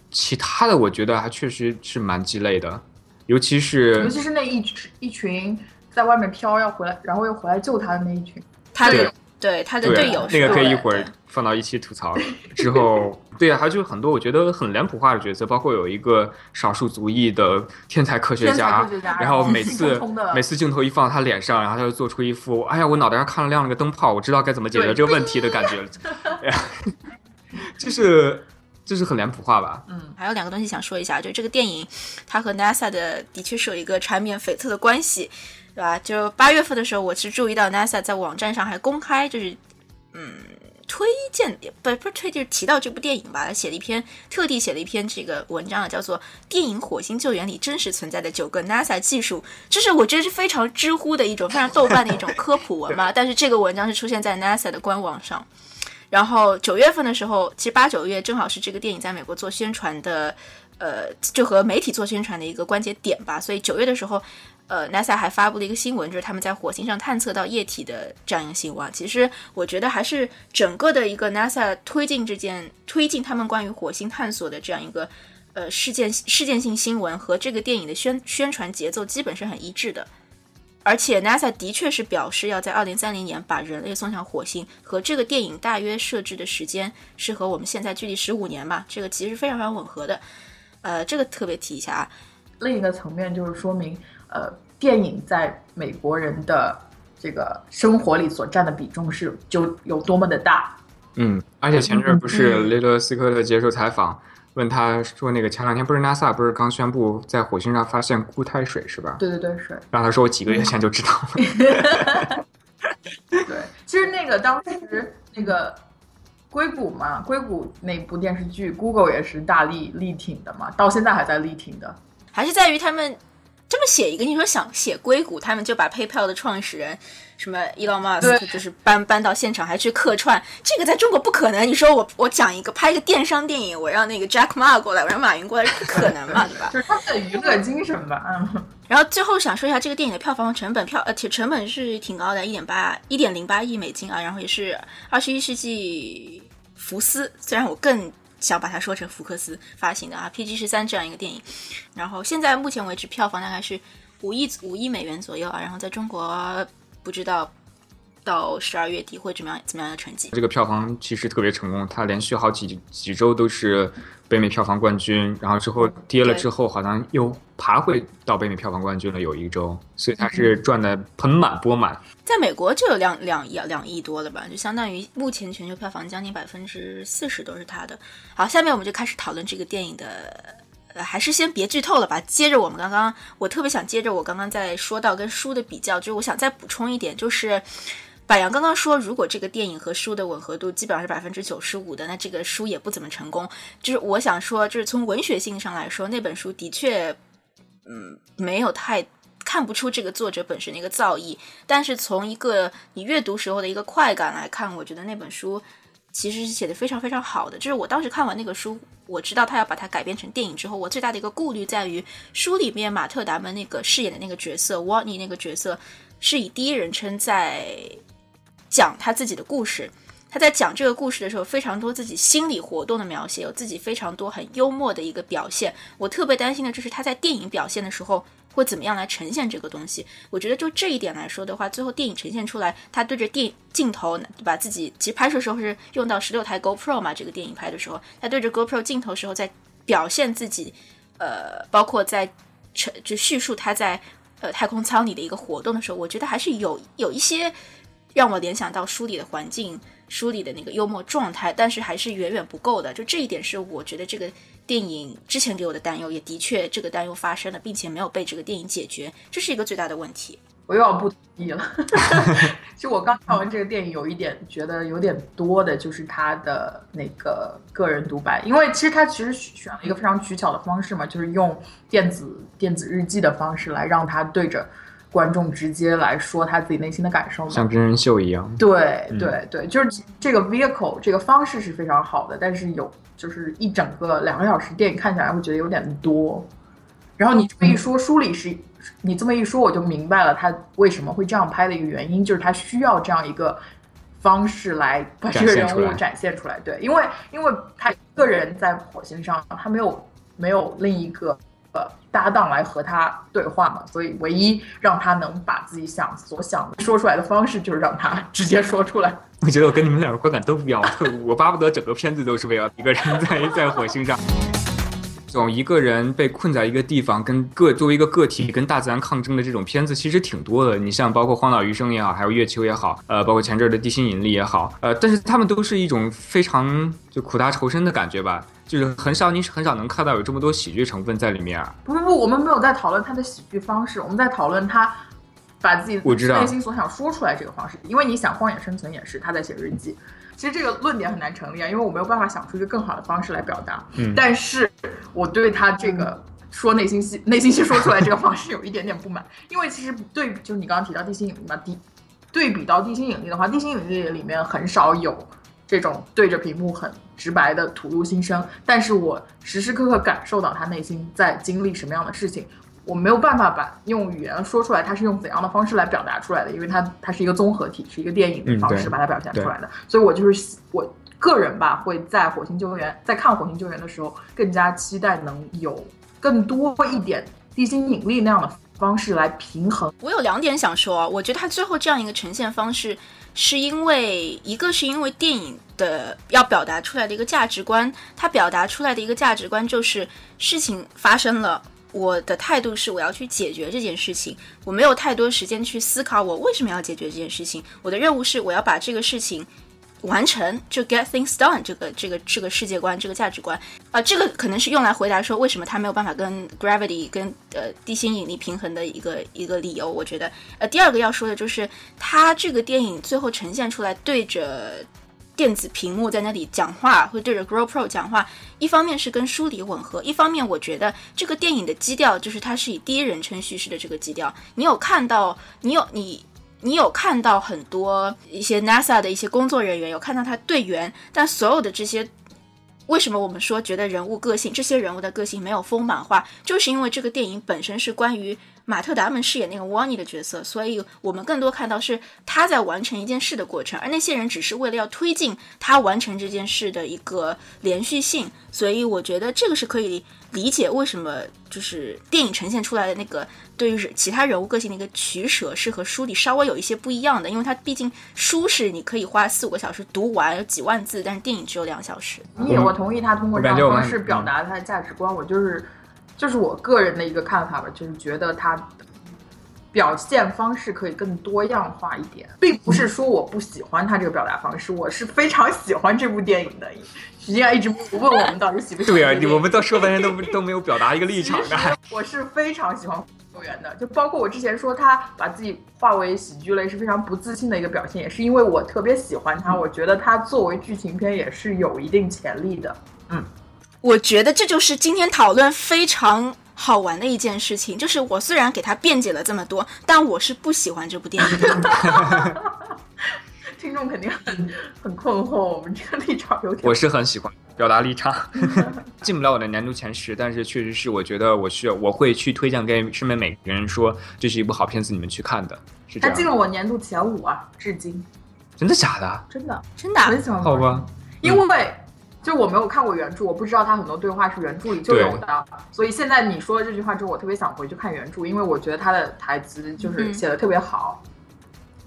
其他的我觉得还确实是蛮鸡肋的，尤其是尤其是那一群一群在外面飘要回来，然后又回来救他的那一群。他的对对他的队友是那个可以一会儿放到一起吐槽。之后，对啊，还有就是很多我觉得很脸谱化的角色，包括有一个少数族裔的天才科学家学家，然后每次冲冲每次镜头一放他脸上，然后他就做出一副哎呀，我脑袋上看了亮了个灯泡，我知道该怎么解决这个问题的感觉。哎呀，就是就是很脸谱化吧。嗯还有两个东西想说一下，就这个电影，它和 NASA 的的确是有一个缠绵悱恻的关系，对吧？就八月份的时候，我是注意到 NASA 在网站上还公开，就是嗯推荐不不是推就是提到这部电影吧，写了一篇特地写了一篇这个文章啊，叫做《电影《火星救援》里真实存在的九个 NASA 技术》，这是我觉得是非常知乎的一种非常豆瓣的一种科普文嘛，但是这个文章是出现在 NASA 的官网上。然后九月份的时候，其实八九月正好是这个电影在美国做宣传的，呃，就和媒体做宣传的一个关节点吧。所以九月的时候，呃，NASA 还发布了一个新闻，就是他们在火星上探测到液体的这样一个新闻。其实我觉得还是整个的一个 NASA 推进这件推进他们关于火星探索的这样一个呃事件事件性新闻和这个电影的宣宣传节奏基本是很一致的。而且 NASA 的确是表示要在二零三零年把人类送向火星，和这个电影大约设置的时间是和我们现在距离十五年吧，这个其实非常非常吻合的。呃，这个特别提一下啊。另一个层面就是说明，呃，电影在美国人的这个生活里所占的比重是就有多么的大。嗯，而且前阵儿不是雷德斯科特接受采访，问他说那个前两天不是 NASA 不是刚宣布在火星上发现固态水是吧？对对对，水。然后他说我几个月前就知道了。对，其实那个当时那个硅谷嘛，硅谷那部电视剧，Google 也是大力力挺的嘛，到现在还在力挺的。还是在于他们这么写一个，你说想写硅谷，他们就把 PayPal 的创始人什么 Elon Musk 就是搬搬到现场，还去客串，这个在中国不可能。你说我我讲一个拍一个电商电影，我让那个 Jack Ma 过来，我让马云过来，不可能嘛，对吧？就是他们的娱乐精神吧。嗯。然后最后想说一下这个电影的票房成本，票呃，成本是挺高的，一点八一点零八亿美金啊，然后也是二十一世纪福斯，虽然我更。想把它说成福克斯发行的啊，PG 十三这样一个电影，然后现在目前为止票房大概是五亿五亿美元左右啊，然后在中国不知道到十二月底会怎么样怎么样的成绩。这个票房其实特别成功，它连续好几几周都是。北美票房冠军，然后之后跌了之后，好像又爬回到北美票房冠军了，有一周，所以它是赚的盆满钵满。在美国就有两两亿两亿多了吧，就相当于目前全球票房将近百分之四十都是它的。好，下面我们就开始讨论这个电影的，呃，还是先别剧透了吧。接着我们刚刚，我特别想接着我刚刚在说到跟书的比较，就是我想再补充一点，就是。柏杨刚刚说，如果这个电影和书的吻合度基本上是百分之九十五的，那这个书也不怎么成功。就是我想说，就是从文学性上来说，那本书的确，嗯，没有太看不出这个作者本身的一个造诣。但是从一个你阅读时候的一个快感来看，我觉得那本书其实是写的非常非常好的。就是我当时看完那个书，我知道他要把它改编成电影之后，我最大的一个顾虑在于书里面马特达蒙那个饰演的那个角色沃尼那个角色是以第一人称在。讲他自己的故事，他在讲这个故事的时候，非常多自己心理活动的描写，有自己非常多很幽默的一个表现。我特别担心的就是他在电影表现的时候会怎么样来呈现这个东西。我觉得就这一点来说的话，最后电影呈现出来，他对着电镜头，把自己其实拍摄时候是用到十六台 GoPro 嘛，这个电影拍的时候，他对着 GoPro 镜头时候在表现自己，呃，包括在成就叙述他在呃太空舱里的一个活动的时候，我觉得还是有有一些。让我联想到书里的环境，书里的那个幽默状态，但是还是远远不够的。就这一点是我觉得这个电影之前给我的担忧，也的确这个担忧发生了，并且没有被这个电影解决，这是一个最大的问题。我又要不同意了。就我刚看完这个电影，有一点觉得有点多的，就是他的那个个人独白，因为其实他其实选了一个非常取巧的方式嘛，就是用电子电子日记的方式来让他对着。观众直接来说他自己内心的感受，像真人秀一样。对对对，就是这个 vehicle 这个方式是非常好的，但是有就是一整个两个小时电影看起来会觉得有点多。然后你这么一说，书里是，你这么一说，我就明白了他为什么会这样拍的一个原因，就是他需要这样一个方式来把这个人物展现出来。对，因为因为他一个人在火星上，他没有没有另一个。呃，搭档来和他对话嘛，所以唯一让他能把自己想所想说出来的方式，就是让他直接说出来。我觉得我跟你们两个观感都不一样，我巴不得整个片子都是为了一个人在在火星上，这种一个人被困在一个地方，跟个作为一个个体跟大自然抗争的这种片子，其实挺多的。你像包括《荒岛余生》也好，还有《月球》也好，呃，包括前阵儿的《地心引力》也好，呃，但是他们都是一种非常就苦大仇深的感觉吧。就是很少，你很少能看到有这么多喜剧成分在里面啊！不不不，我们没有在讨论他的喜剧方式，我们在讨论他把自己内心所想说出来这个方式。因为你想，荒野生存也是他在写日记，其实这个论点很难成立啊，因为我没有办法想出一个更好的方式来表达。嗯，但是我对他这个说内心戏、内心戏说出来这个方式有一点点不满，因为其实对，就是你刚刚提到地心引力嘛，地对比到地心引力的话，地心引力里面很少有。这种对着屏幕很直白的吐露心声，但是我时时刻刻感受到他内心在经历什么样的事情，我没有办法把用语言说出来，他是用怎样的方式来表达出来的，因为他他是一个综合体，是一个电影的方式把它表现出来的，所以我就是我个人吧，会在《火星救援》在看《火星救援》的时候，更加期待能有更多一点地心引力那样的方式来平衡。我有两点想说，我觉得他最后这样一个呈现方式，是因为一个是因为电影的要表达出来的一个价值观，它表达出来的一个价值观就是事情发生了。我的态度是我要去解决这件事情，我没有太多时间去思考我为什么要解决这件事情。我的任务是我要把这个事情完成，就 get things done 这个这个这个世界观这个价值观啊、这个可能是用来回答说为什么他没有办法跟 gravity 跟呃地心引力平衡的一个一个理由。我觉得呃第二个要说的就是他这个电影最后呈现出来对着。电子屏幕在那里讲话，会对着 GoPro 讲话。一方面是跟书里吻合，一方面我觉得这个电影的基调就是它是以第一人称叙事的这个基调。你有看到，你有你你有看到很多一些 NASA 的一些工作人员，有看到他队员，但所有的这些。为什么我们说觉得人物个性，这些人物的个性没有丰满化，就是因为这个电影本身是关于马特·达蒙饰演那个 Wani 的角色，所以我们更多看到是他在完成一件事的过程，而那些人只是为了要推进他完成这件事的一个连续性，所以我觉得这个是可以理解为什么就是电影呈现出来的那个对于其他人物个性的一个取舍是和书里稍微有一些不一样的，因为它毕竟书是你可以花四五个小时读完，有几万字，但是电影只有两小时。你我同意他通过这样我感觉我们的方式表达他的价值观，我就是就是我个人的一个看法吧，就是觉得他表现方式可以更多样化一点，并不是说我不喜欢他这个表达方式，我是非常喜欢这部电影的。实际上一直不问我们到底喜不喜欢对啊。我们到说半天都不都没有表达一个立场的。我是非常喜欢救援的，就包括我之前说他把自己化为喜剧类是非常不自信的一个表现，也是因为我特别喜欢他，我觉得他作为剧情片也是有一定潜力的。嗯我觉得这就是今天讨论非常好玩的一件事情，就是我虽然给他辩解了这么多，但我是不喜欢这部电影的。听众肯定很很困惑，我们这个立场有点我是很喜欢表达立场，进不了我的年度前十，但是确实是我觉得我需要我会去推荐给身边每个人说，这是一部好片子，你们去看的，是这他进。了我年度前五啊，至今真的假的？真的真的啊、很喜欢。好吧，因为就我没有看过原著，我不知道他很多对话是原著里就有的，所以现在你说了这句话之后，我特别想回去看原著，因为我觉得他的台词就是嗯写的特别好。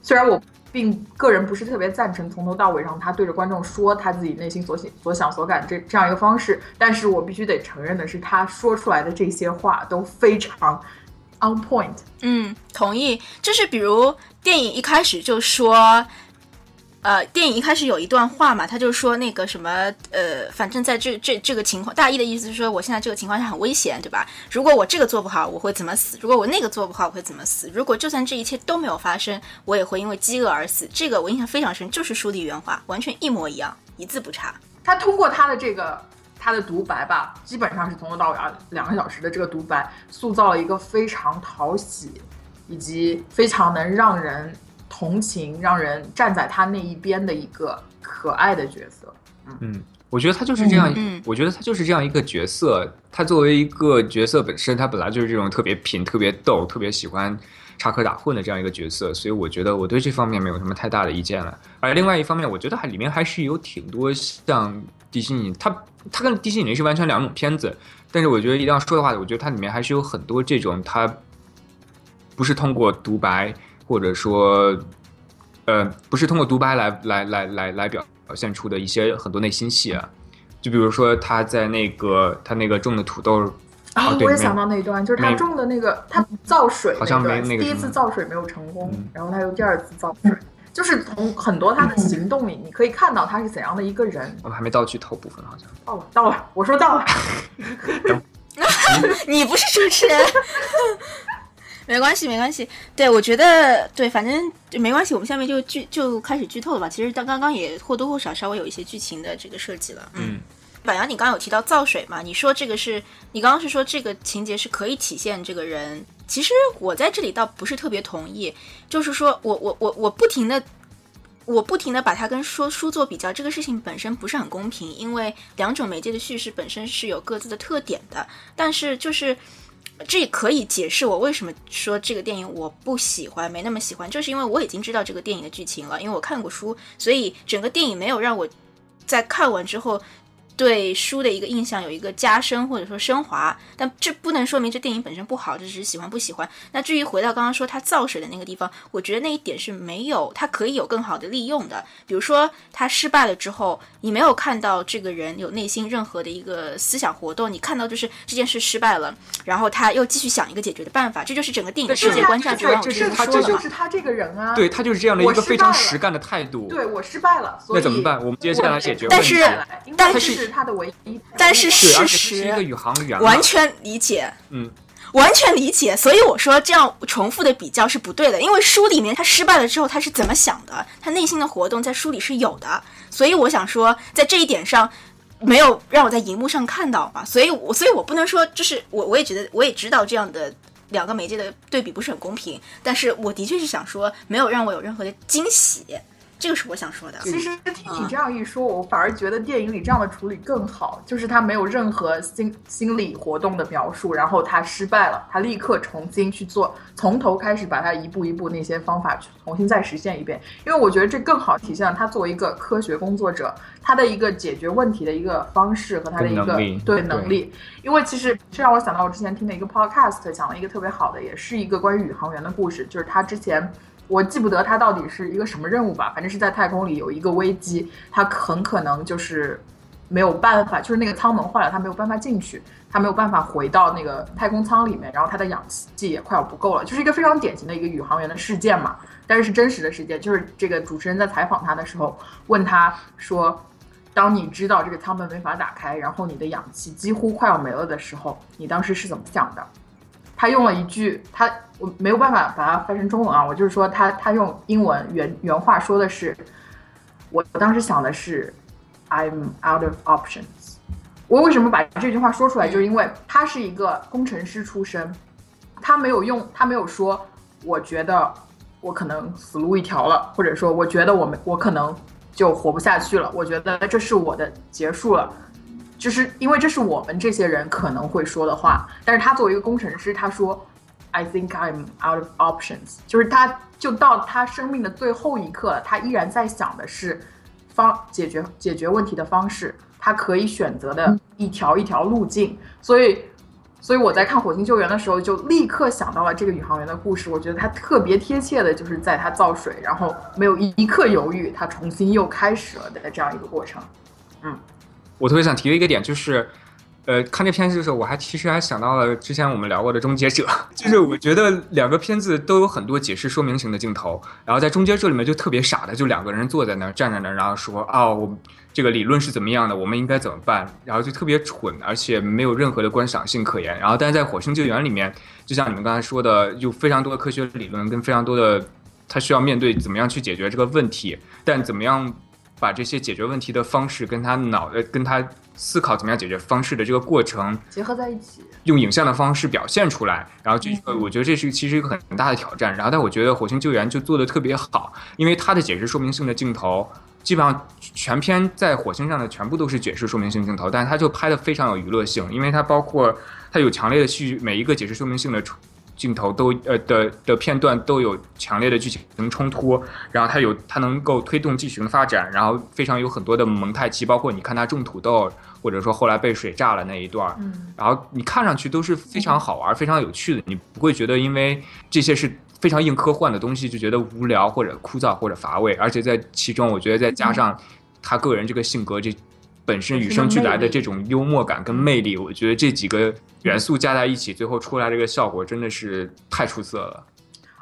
虽然我并个人不是特别赞成从头到尾让他对着观众说他自己内心所想所想所感这这样一个方式，但是我必须得承认的是，他说出来的这些话都非常 on point。嗯，同意。就是比如电影一开始就说，呃，电影一开始有一段话嘛，他就说那个什么，呃，反正在这这这个情况，大意的意思是说，我现在这个情况下很危险，对吧？如果我这个做不好，我会怎么死？如果我那个做不好，我会怎么死？如果就算这一切都没有发生，我也会因为饥饿而死。这个我印象非常深，就是书里原话，完全一模一样，一字不差。他通过他的这个他的独白吧，基本上是从头到尾啊两个小时的这个独白，塑造了一个非常讨喜，以及非常能让人同情、让人站在他那一边的一个可爱的角色。嗯，我觉得他就是这样，嗯嗯我觉得他就是这样一个角色。他作为一个角色本身，他本来就是这种特别贫、特别逗、特别喜欢插科打诨的这样一个角色，所以我觉得我对这方面没有什么太大的意见了。而另外一方面，我觉得还里面还是有挺多像地心引，它它跟地心引力是完全两种片子，但是我觉得一定要说的话，我觉得它里面还是有很多这种它不是通过独白或者说呃不是通过独白来来来来来表表现出的一些很多内心戏啊，就比如说他在那个他那个种的土豆。啊、哦，我也想到那一段，就是他种的那个，他造水好像没那个第一次造水没有成功，嗯然后他又第二次造水，就是从很多他的行动里，你可以看到他是怎样的一个人。我们还没到剧透部分，好像。到了，到了，我说到了。你不是主持人，没关系，没关系。对，我觉得对，反正就没关系。我们下面就剧就开始剧透了吧。其实刚刚刚也或多或少稍微有一些剧情的这个设计了。嗯，板阳，你刚刚有提到造水嘛？你说这个是你刚刚是说这个情节是可以体现这个人。其实我在这里倒不是特别同意，就是说我我我我不停的。我不停的把它跟说书做比较，这个事情本身不是很公平，因为两种媒介的叙事本身是有各自的特点的。但是就是这可以解释我为什么说这个电影我不喜欢，没那么喜欢，就是因为我已经知道这个电影的剧情了，因为我看过书，所以整个电影没有让我在看完之后。对书的一个印象有一个加深或者说升华，但这不能说明这电影本身不好，这只是喜欢不喜欢。那至于回到刚刚说他造水的那个地方，我觉得那一点是没有，他可以有更好的利用的。比如说他失败了之后，你没有看到这个人有内心任何的一个思想活动，你看到就是这件事失败了，然后他又继续想一个解决的办法，这就是整个电影的世界观价值观。这是他这就是他这个人啊，对他就是这样的一个非常实干的态度。对我失败了，那怎么办？我们接下来解决。但是但是他的唯一。但是事实完全理解，嗯，完全理解。所以我说这样重复的比较是不对的，因为书里面他失败了之后他是怎么想的，他内心的活动在书里是有的。所以我想说，在这一点上没有让我在荧幕上看到嘛，所以我所以我不能说就是我我也觉得我也知道这样的两个媒介的对比不是很公平，但是我的确是想说没有让我有任何的惊喜。这个是我想说的。其实听你这样一说，我反而觉得电影里这样的处理更好，就是他没有任何心心理活动的描述，然后他失败了，他立刻重新去做，从头开始把他一步一步那些方法去重新再实现一遍。因为我觉得这更好体现了他作为一个科学工作者，他的一个解决问题的一个方式和他的一个对能力。因为其实这让我想到我之前听的一个 podcast，讲了一个特别好的，也是一个关于宇航员的故事，就是他之前。我记不得它到底是一个什么任务吧，反正是在太空里有一个危机，它很可能就是没有办法，就是那个舱门坏了，它没有办法进去，它没有办法回到那个太空舱里面，然后它的氧气也快要不够了，就是一个非常典型的一个宇航员的事件嘛。但是是真实的事件，就是这个主持人在采访他的时候问他说：“当你知道这个舱门没法打开，然后你的氧气几乎快要没了的时候，你当时是怎么想的？”他用了一句，他我没有办法把它翻成中文啊，我就是说他他用英文原原话说的是，我我当时想的是，I'm out of options。我为什么把这句话说出来，就是因为他是一个工程师出身，他没有用，他没有说，我觉得我可能死路一条了，或者说我觉得我们我可能就活不下去了，我觉得这是我的结束了。就是因为这是我们这些人可能会说的话，但是他作为一个工程师，他说，I think I'm out of options。就是他就到他生命的最后一刻，他依然在想的是方解决解决问题的方式，他可以选择的一条一条路径。所以，所以我在看《火星救援》的时候，就立刻想到了这个宇航员的故事。我觉得他特别贴切的就是在他造水，然后没有一刻犹豫，他重新又开始了的这样一个过程。嗯。我特别想提的一个点就是，呃，看这片子的时候，我还其实还想到了之前我们聊过的《终结者》，就是我觉得两个片子都有很多解释说明型的镜头，然后在《终结者》里面就特别傻的，就两个人坐在那儿站在那儿，然后说哦，我这个理论是怎么样的，我们应该怎么办，然后就特别蠢，而且没有任何的观赏性可言。然后但是在《火星救援》里面，就像你们刚才说的，有非常多的科学理论跟非常多的他需要面对怎么样去解决这个问题，但怎么样。把这些解决问题的方式跟他脑呃跟他思考怎么样解决方式的这个过程结合在一起，用影像的方式表现出来，然后这个我觉得这是其实一个很大的挑战。然后但我觉得《火星救援》就做的特别好，因为它的解释说明性的镜头基本上全片在火星上的全部都是解释说明性镜头，但是它就拍的非常有娱乐性，因为它包括它有强烈的戏剧，每一个解释说明性的。镜头都呃的的片段都有强烈的剧情冲突，然后它有它能够推动剧情的发展，然后非常有很多的蒙太奇，包括你看他种土豆，或者说后来被水炸了那一段，然后你看上去都是非常好玩、非常有趣的，你不会觉得因为这些是非常硬科幻的东西就觉得无聊或者枯燥或者乏味，而且在其中我觉得再加上他个人这个性格这。本身与生俱来的这种幽默感跟魅力，我觉得这几个元素加在一起，最后出来这个效果真的是太出色了，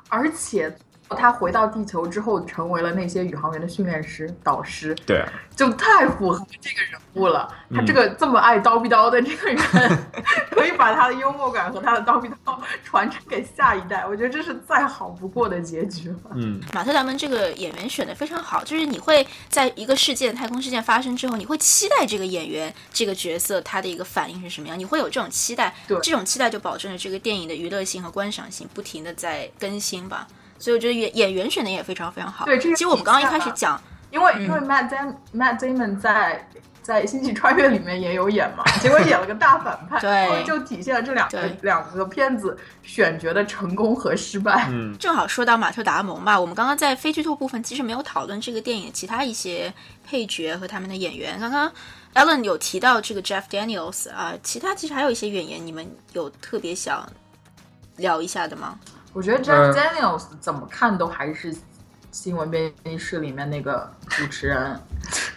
而且。他回到地球之后，成为了那些宇航员的训练师、导师，对，就太符合这个人物了。他这个这么爱叨逼叨的这个人，可以把他的幽默感和他的叨逼叨传承给下一代。我觉得这是再好不过的结局了。嗯，马特·达蒙这个演员选的非常好，就是你会在一个事件、太空事件发生之后，你会期待这个演员、这个角色他的一个反应是什么样，你会有这种期待。对，这种期待就保证了这个电影的娱乐性和观赏性，不停的在更新吧。所以我觉得演演员选的也非常非常好。对，其实我们刚刚一开始讲，因为因为 Matt Damon Matt Damon 在在《星际穿越》里面也有演嘛，结果演了个大反派，对就体现了这两个两个片子选角的成功和失败。嗯，正好说到马特·达蒙吧，我们刚刚在非剧透部分其实没有讨论这个电影其他一些配角和他们的演员。刚刚 Ellen 有提到这个 Jeff Daniels 啊，其他其实还有一些演员，你们有特别想聊一下的吗？我觉得 Jeff 呃 Daniels 怎么看都还是新闻编辑室里面那个主持人，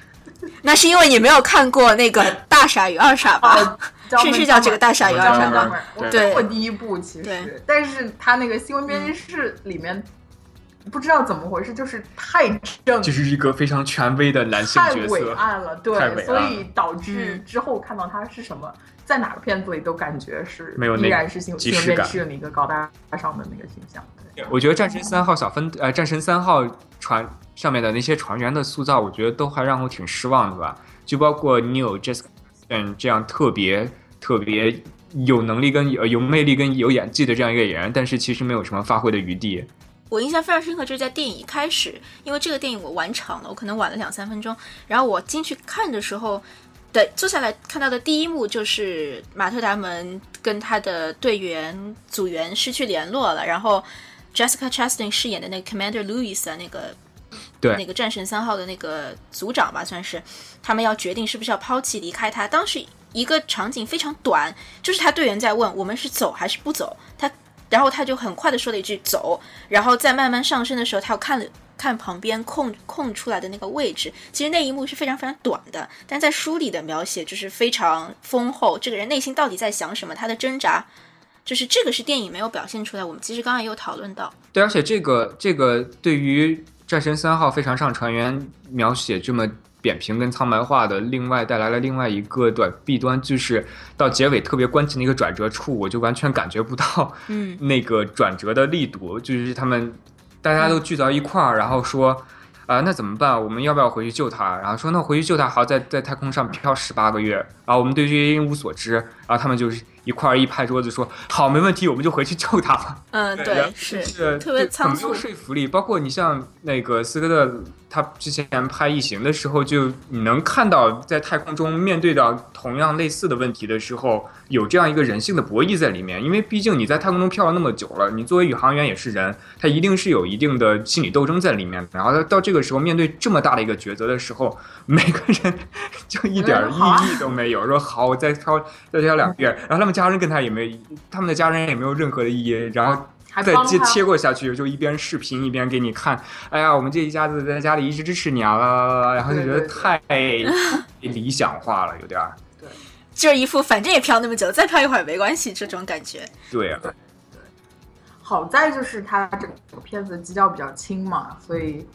那是因为你没有看过那个《大傻与二傻》吧？哦，是是叫这个大傻与二傻吗？我看过第一部，其实，但是他那个新闻编辑室里面不知道怎么回事，就是太正，就是一个非常权威的男性太伟角色。岸了，太伟岸了对，所以导致嗯之后看到他是什么，在哪个片子里都感觉是没有依然是新新闻编即视感辑室里一个高大上的那个形象。对我觉得战神三号小分呃，战神三号船上面的那些船员的塑造，我觉得都还让我挺失望的吧。就包括你有 Jessica 嗯这样特别特别有能力跟有有魅力跟有演技的这样一个演员，但是其实没有什么发挥的余地。我印象非常深刻，就是在电影一开始，因为这个电影我晚场了，我可能晚了两三分钟，然后我进去看的时候。对，坐下来看到的第一幕就是马特·达蒙跟他的队员组员失去联络了，然后 Jessica Chastain 饰演的那个 Commander Lewis 啊，那个对那个战神三号的那个组长吧，算是他们要决定是不是要抛弃离开他。当时一个场景非常短，就是他队员在问我们是走还是不走，他然后他就很快的说了一句走，然后再慢慢上升的时候，他又看了。看旁边空空出来的那个位置，其实那一幕是非常非常短的，但在书里的描写就是非常丰厚。这个人内心到底在想什么？他的挣扎，就是这个是电影没有表现出来。我们其实刚刚也有讨论到，对，而且这个这个对于战神三号非常上船员描写这么扁平跟苍白化的，另外带来了另外一个短弊端，就是到结尾特别关键的一个转折处，我就完全感觉不到嗯 那个转折的力度，就是他们大家都聚到一块儿，然后说。啊、那怎么办？我们要不要回去救他？然后说那回去救他，好，在在太空上漂十八个月。然后我们对这些一无所知。然后他们就是一块儿一拍桌子说：“好，没问题，我们就回去救他吧。”嗯，对，是是特别仓促很没有。说服力。包括你像那个斯科特，他之前拍《异形》的时候，就你能看到在太空中面对到同样类似的问题的时候，有这样一个人性的博弈在里面。因为毕竟你在太空中漂了那么久了，你作为宇航员也是人，他一定是有一定的心理斗争在里面的。然后到到这个时候，面对这么大的一个抉择的时候，每个人就一点意义都没有。说好，我再漂再漂两个月，然后他们家人跟他也没，他们的家人也没有任何的意义。然后再接切过下去，就一边视频一边给你看，哎呀，我们这一家子在家里一直支持你啊，啦啦啦然后就觉得对对太理想化了，有点儿。对就是一副反正也漂那么久，再漂一会儿也没关系这种感觉。对啊，好在就是他这个片子基调比较轻嘛，所以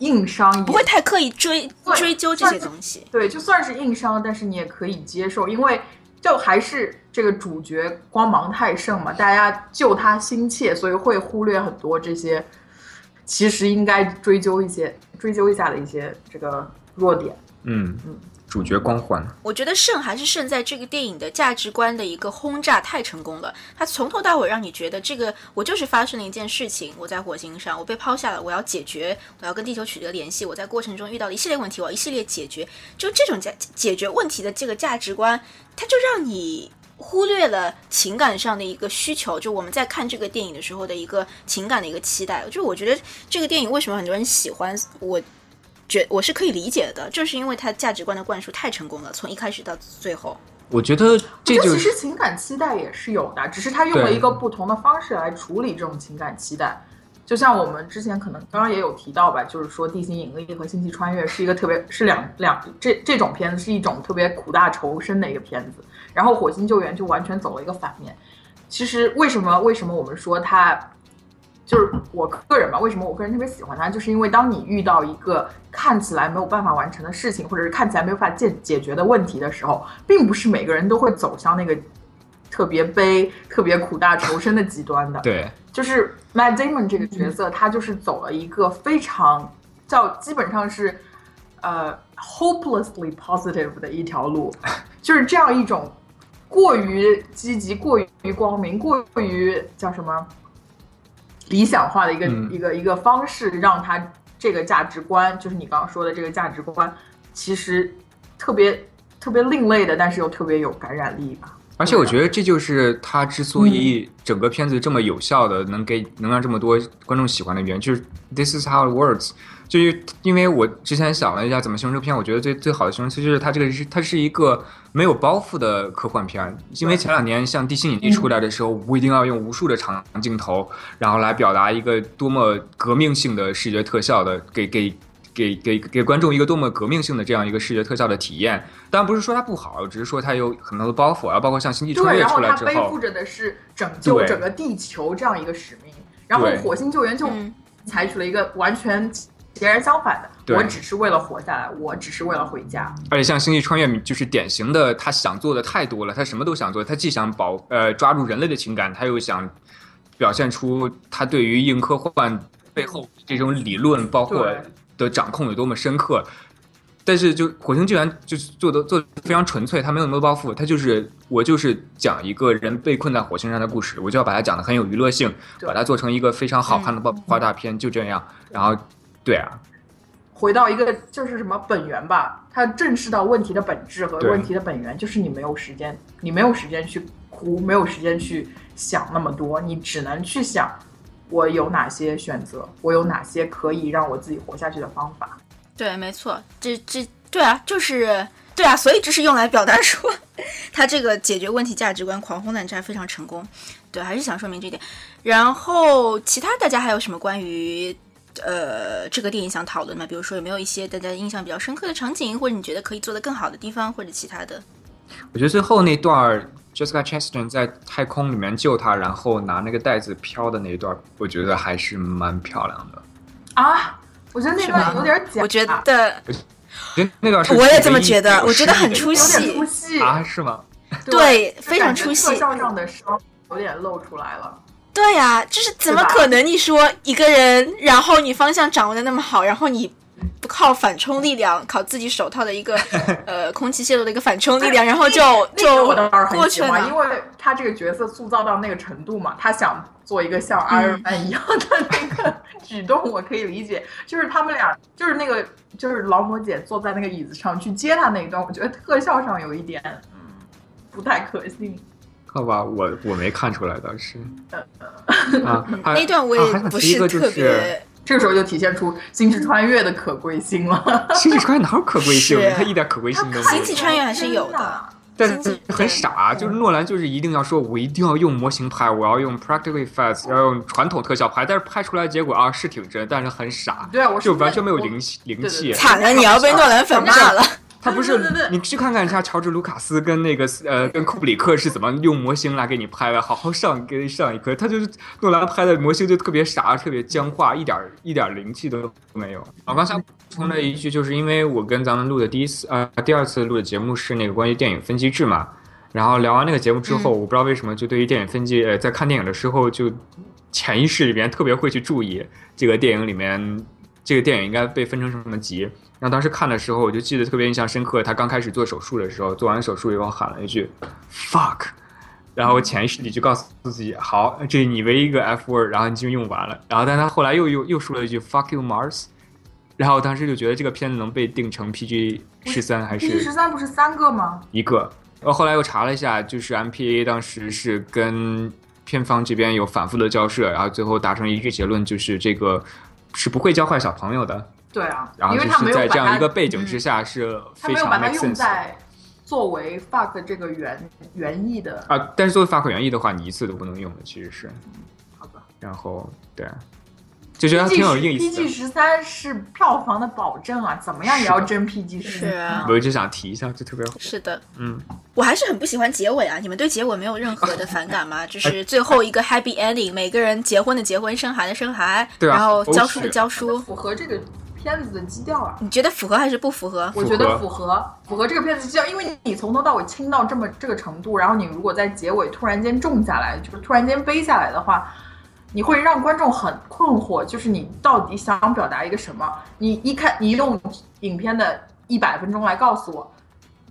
硬伤也不会太刻意追追究这些东西。对，就算是硬伤，但是你也可以接受，因为就还是这个主角光芒太盛嘛，大家救他心切，所以会忽略很多这些其实应该追究一些追究一下的一些这个弱点。嗯，主角光环，我觉得胜还是胜在这个电影的价值观的一个轰炸太成功了，它从头到尾让你觉得这个我就是发生了一件事情，我在火星上，我被抛下了，我要解决，我要跟地球取得联系，我在过程中遇到了一系列问题，我要一系列解决，就这种解解决问题的这个价值观，它就让你。忽略了情感上的一个需求，就我们在看这个电影的时候的一个情感的一个期待。就是我觉得这个电影为什么很多人喜欢，我 觉我是可以理解的，就是因为他价值观的灌输太成功了，从一开始到最后。我觉得这就是其实情感期待也是有的，只是他用了一个不同的方式来处理这种情感期待。就像我们之前可能刚刚也有提到吧，就是说《地心引力》和《星际穿越》是一个特别是两两这这种片子是一种特别苦大仇深的一个片子，然后《火星救援》就完全走了一个反面。其实为什么为什么我们说它就是我个人吧？为什么我个人特别喜欢他？就是因为当你遇到一个看起来没有办法完成的事情，或者是看起来没有办法解解决的问题的时候，并不是每个人都会走向那个特别悲、特别苦大仇深的极端的。对，就是 Matt Damon 这个角色，他就是走了一个非常叫基本上是呃 hopelessly positive 的一条路，就是这样一种过于积极、过于光明、过于叫什么理想化的一个、嗯一个一个方式，让他这个价值观，就是你刚刚说的这个价值观，其实特别特别另类的，但是又特别有感染力吧。而且我觉得这就是他之所以整个片子这么有效的能给能让这么多观众喜欢的原因，就是 This is how it works。就是因为我之前想了一下怎么形容这片，我觉得最最好的形容词就是它这个是它是一个没有包袱的科幻片。因为前两年像《地心引力》出来的时候，我一定要用无数的长镜头，然后来表达一个多么革命性的视觉特效的给给。给给给观众一个多么革命性的这样一个视觉特效的体验，当然不是说它不好，只是说它有很多的包袱，然后包括像《星际穿越》出来之后，然后它背负着的是拯救整个地球这样一个使命，然后《火星救援》就采取了一个完全截然相反的，我只是为了活下来，我只是为了回家。而且像《星际穿越》就是典型的，他想做的太多了，他什么都想做，他既想保呃抓住人类的情感，他又想表现出他对于硬科幻背后这种理论，包括。的掌控有多么深刻，但是就《火星救援》就是做的做的非常纯粹，他没有那么多包袱，他就是我就是讲一个人被困在火星上的故事，我就要把它讲的很有娱乐性，把它做成一个非常好看的爆花大片，就这样。然后，对啊，回到一个就是什么本源吧，他正视到问题的本质和问题的本源，就是你没有时间，你没有时间去哭，没有时间去想那么多，你只能去想。我有哪些选择？我有哪些可以让我自己活下去的方法？对，没错，这这对啊，就是对啊，所以这是用来表达说他这个解决问题价值观狂轰滥炸非常成功。对，还是想说明这点。然后其他大家还有什么关于呃这个电影想讨论吗？比如说有没有一些大家印象比较深刻的场景，或者你觉得可以做得更好的地方，或者其他的？我觉得最后那段。Jessica Chastain 在太空里面救他，然后拿那个袋子飘的那一段，我觉得还是蛮漂亮的。啊，我觉得那段有点假。我觉得，那段我也这么觉得，我觉得很出戏。出戏啊？是吗？对，非常出戏。特效上的伤有点露出来了。对呀，就是怎么可能？你说一个人，然后你方向掌握的那么好，然后你。不靠反冲力量，靠自己手套的一个 呃空气泄露的一个反冲力量，然后就就过去了。因为他这个角色塑造到那个程度嘛，他想做一个像阿尔曼一样的那个举动，我可以理解。就是他们俩，就是那个就是劳模姐坐在那个椅子上去接他那一段，我觉得特效上有一点嗯不太可信。好吧，我我没看出来倒是。啊，那段我也不是特别。这个时候就体现出《星际穿越》的可贵性了。《星际穿越》哪有可贵性？它一点可贵性都没有。《星际穿越》还是有的，但是很傻。就是诺兰就是一定要说，我一定要用模型拍，我要用 practical effects，要用传统特效拍。但是拍出来结果啊是挺真，但是很傻。对啊，我就完全没有灵气灵气。惨了，你要被诺兰粉骂了。他不是你去看看一下乔治卢卡斯跟那个呃跟库布里克是怎么用模型来给你拍的，好好上给你上一课。他就是诺兰拍的模型就特别傻，特别僵化，一点一点灵气都没有。我刚才补充了一句，就是因为我跟咱们录的第一次呃第二次录的节目是那个关于电影分级制嘛，然后聊完那个节目之后，我不知道为什么就对于电影分级呃在看电影的时候就潜意识里面特别会去注意这个电影里面这个电影应该被分成什么级。然后当时看的时候，我就记得特别印象深刻。他刚开始做手术的时候，做完手术以后喊了一句 “fuck”，然后潜意识里就告诉自己：“好，这你唯一一个 f word，然后你就用完了。”然后，但他后来又又又说了一句 “fuck you Mars”，然后当时就觉得这个片子能被定成 PG 十三还是 PG 十三？不是三个吗？一个。然后后来又查了一下，就是 MPA 当时是跟片方这边有反复的交涉，然后最后达成一个结论，就是这个是不会教坏小朋友的。对啊，然后就是在这样一个背景之下是非常 make sense。作为 fuck 这个原原意的啊，但是作为 fuck 原意的话，你一次都不能用的，其实是。好的。然后对，就觉得挺有意思。PG 十三是票房的保证啊，怎么样也要争 PG 十三。我就想提一下，就特别好。是的，嗯，我还是很不喜欢结尾啊。你们对结尾没有任何的反感吗？就是最后一个 happy ending，每个人结婚的结婚，生孩的生孩，然后教书的教书，符合这个。片子的基调啊，你觉得符合还是不符合？我觉得符合，符合这个片子基调，因为你从头到尾轻到这么这个程度，然后你如果在结尾突然间重下来，就是突然间背下来的话，你会让观众很困惑，就是你到底想表达一个什么？你一看，你用影片的一百分钟来告诉我，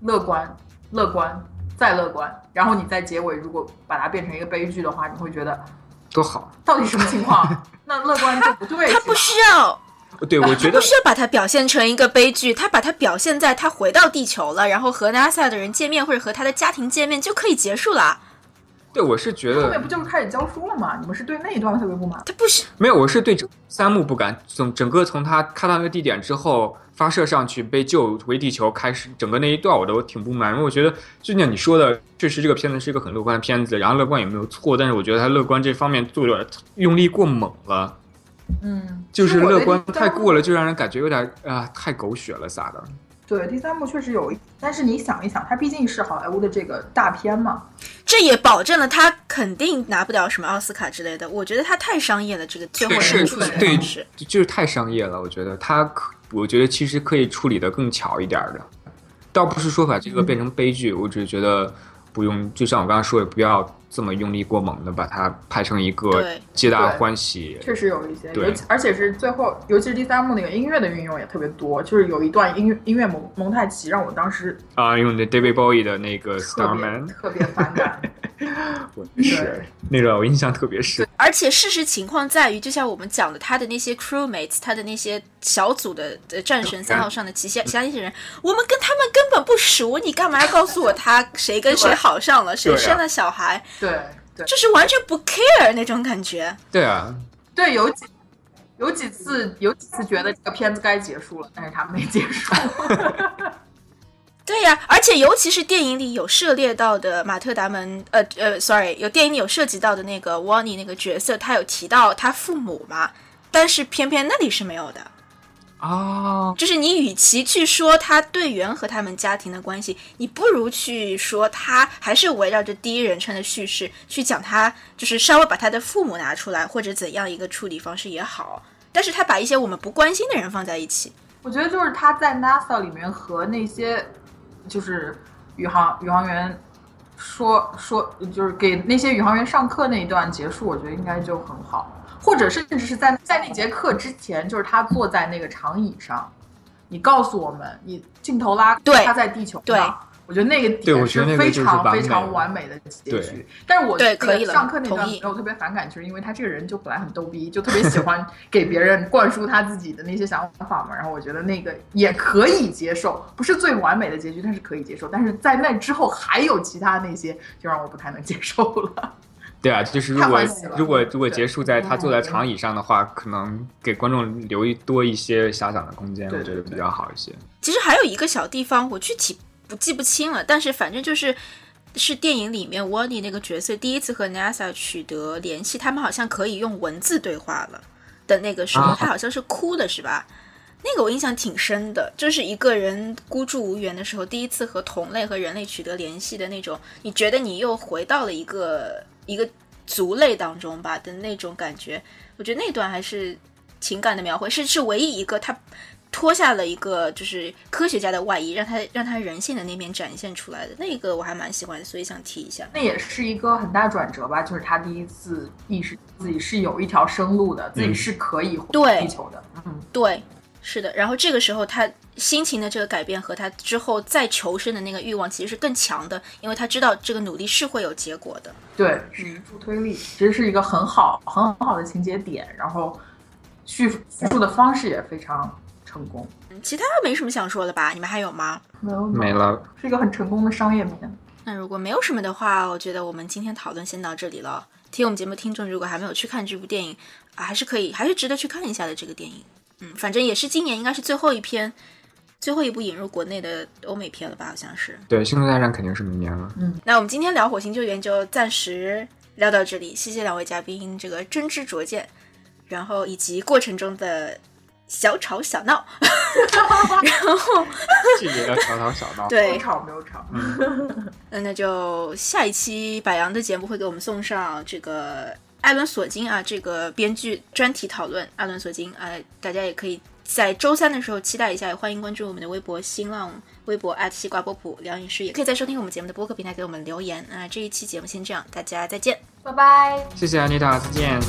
乐观，乐观，再乐观，然后你在结尾如果把它变成一个悲剧的话，你会觉得多好？到底什么情况？那乐观就不对，他不需要。对，我觉得不需要把它表现成一个悲剧，他把它表现在他回到地球了，然后和 NASA 的人见面或者和他的家庭见面就可以结束了。对我是觉得后面不就是开始教书了吗？你们是对那一段特别不满？他不是没有，我是对整三木不敢。整整个从他看到那个地点之后发射上去被救回地球开始，整个那一段我都挺不满。因为我觉得就像你说的，确实这个片子是一个很乐观的片子，然后乐观也没有错，但是我觉得他乐观这方面做的用力过猛了，嗯，就是乐观太过了，就让人感觉有点啊太狗血了撒的。对，第三部确实有一，但是你想一想，它毕竟是好莱坞的这个大片嘛，这也保证了它肯定拿不了什么奥斯卡之类的。我觉得它太商业了，这个最后是的处理的对方式。就就是太商业了，我觉得它可，我觉得其实可以处理的更巧一点儿的，倒不是说把这个变成悲剧，我只是觉得不用，就像我刚刚说的，不要这么用力过猛的把它拍成一个皆大欢喜。确实有一些，对尤其而且是最后，尤其是第三幕那个音乐的运用也特别多，就是有一段音乐音乐蒙蒙太奇让我当时啊，用的 David Bowie 的那个 Starman，特别反感。我是那个我印象特别深。而且事实情况在于，就像我们讲的，他的那些 crewmates，他的那些小组的的战神三号上的其他其他那些人，我们跟他们根本不熟，你干嘛要告诉我他谁跟谁好上了，谁生了小孩，对对就是完全不 care 那种感觉。对啊，对，有几有几次有几次觉得这个片子该结束了，但是他没结束。对呀、而且尤其是电影里有涉猎到的马特达蒙，呃呃，sorry，有电影里有涉及到的那个 Wani 那个角色，他有提到他父母嘛，但是偏偏那里是没有的。哦，就是你与其去说他队员和他们家庭的关系，你不如去说他还是围绕着第一人称的叙事去讲他，就是稍微把他的父母拿出来，或者怎样一个处理方式也好。但是他把一些我们不关心的人放在一起，我觉得就是他在 NASA 里面和那些就是宇航宇航员说说，就是给那些宇航员上课那一段结束，我觉得应该就很好。或者甚至是在在那节课之前，就是他坐在那个长椅上，你告诉我们，你镜头拉对他在地球对上。我觉得那个对我点觉得那个非常非常完美的结局，但是我那个对可以了上课那段没有特别反感，就是因为他这个人就本来很逗逼，就特别喜欢给别人灌输他自己的那些想法嘛。然后我觉得那个也可以接受，不是最完美的结局，但是可以接受。但是在那之后还有其他那些，就让我不太能接受了。对啊，就是 如果如果如果结束在他坐在嗯长椅上的话，可能给观众留一多一些遐想的空间，我觉得比较好一些。其实还有一个小地方，我具体不记不清了，但是反正就是是电影里面 Wani 那个角色第一次和 NASA 取得联系，他们好像可以用文字对话了的那个时候，啊他好像是哭的，是吧？那个我印象挺深的，就是一个人孤注无援的时候，第一次和同类和人类取得联系的那种，你觉得你又回到了一个一个族类当中吧的那种感觉。我觉得那段还是情感的描绘，是是唯一一个他脱下了一个就是科学家的外衣，让他让他人性的那面展现出来的那个我还蛮喜欢的，所以想提一下。那也是一个很大转折吧，就是他第一次意识自己是有一条生路的，自己是可以回对地球的。嗯，对，是的。然后这个时候他心情的这个改变和他之后再求生的那个欲望其实是更强的，因为他知道这个努力是会有结果的。对，是一助推力，其实是一个很好很好的情节点，然后叙述的方式也非常成功。嗯其他没什么想说的吧？你们还有吗？没有没，了，是一个很成功的商业片。那如果没有什么的话，我觉得我们今天讨论先到这里了。听我们节目听众如果还没有去看这部电影啊，还是可以，还是值得去看一下的这个电影。嗯，反正也是今年应该是最后一篇，最后一部引入国内的欧美片了吧？好像是。对《星球大战》肯定是明年了。嗯那我们今天聊《火星救援》就暂时聊到这里，谢谢两位嘉宾这个真知灼见，然后以及过程中的小吵小闹，然后这个要吵吵小闹。没有对，吵没有吵，嗯，那就下一期百阳的节目会给我们送上这个艾伦·索金啊，这个编剧专题讨论。艾伦·索金啊、大家也可以在周三的时候期待一下，也欢迎关注我们的微博、新浪微博西瓜波普聊影视，也可以在收听我们节目的播客平台给我们留言啊。这一期节目先这样，大家再见。拜拜。谢谢安妮塔，再见。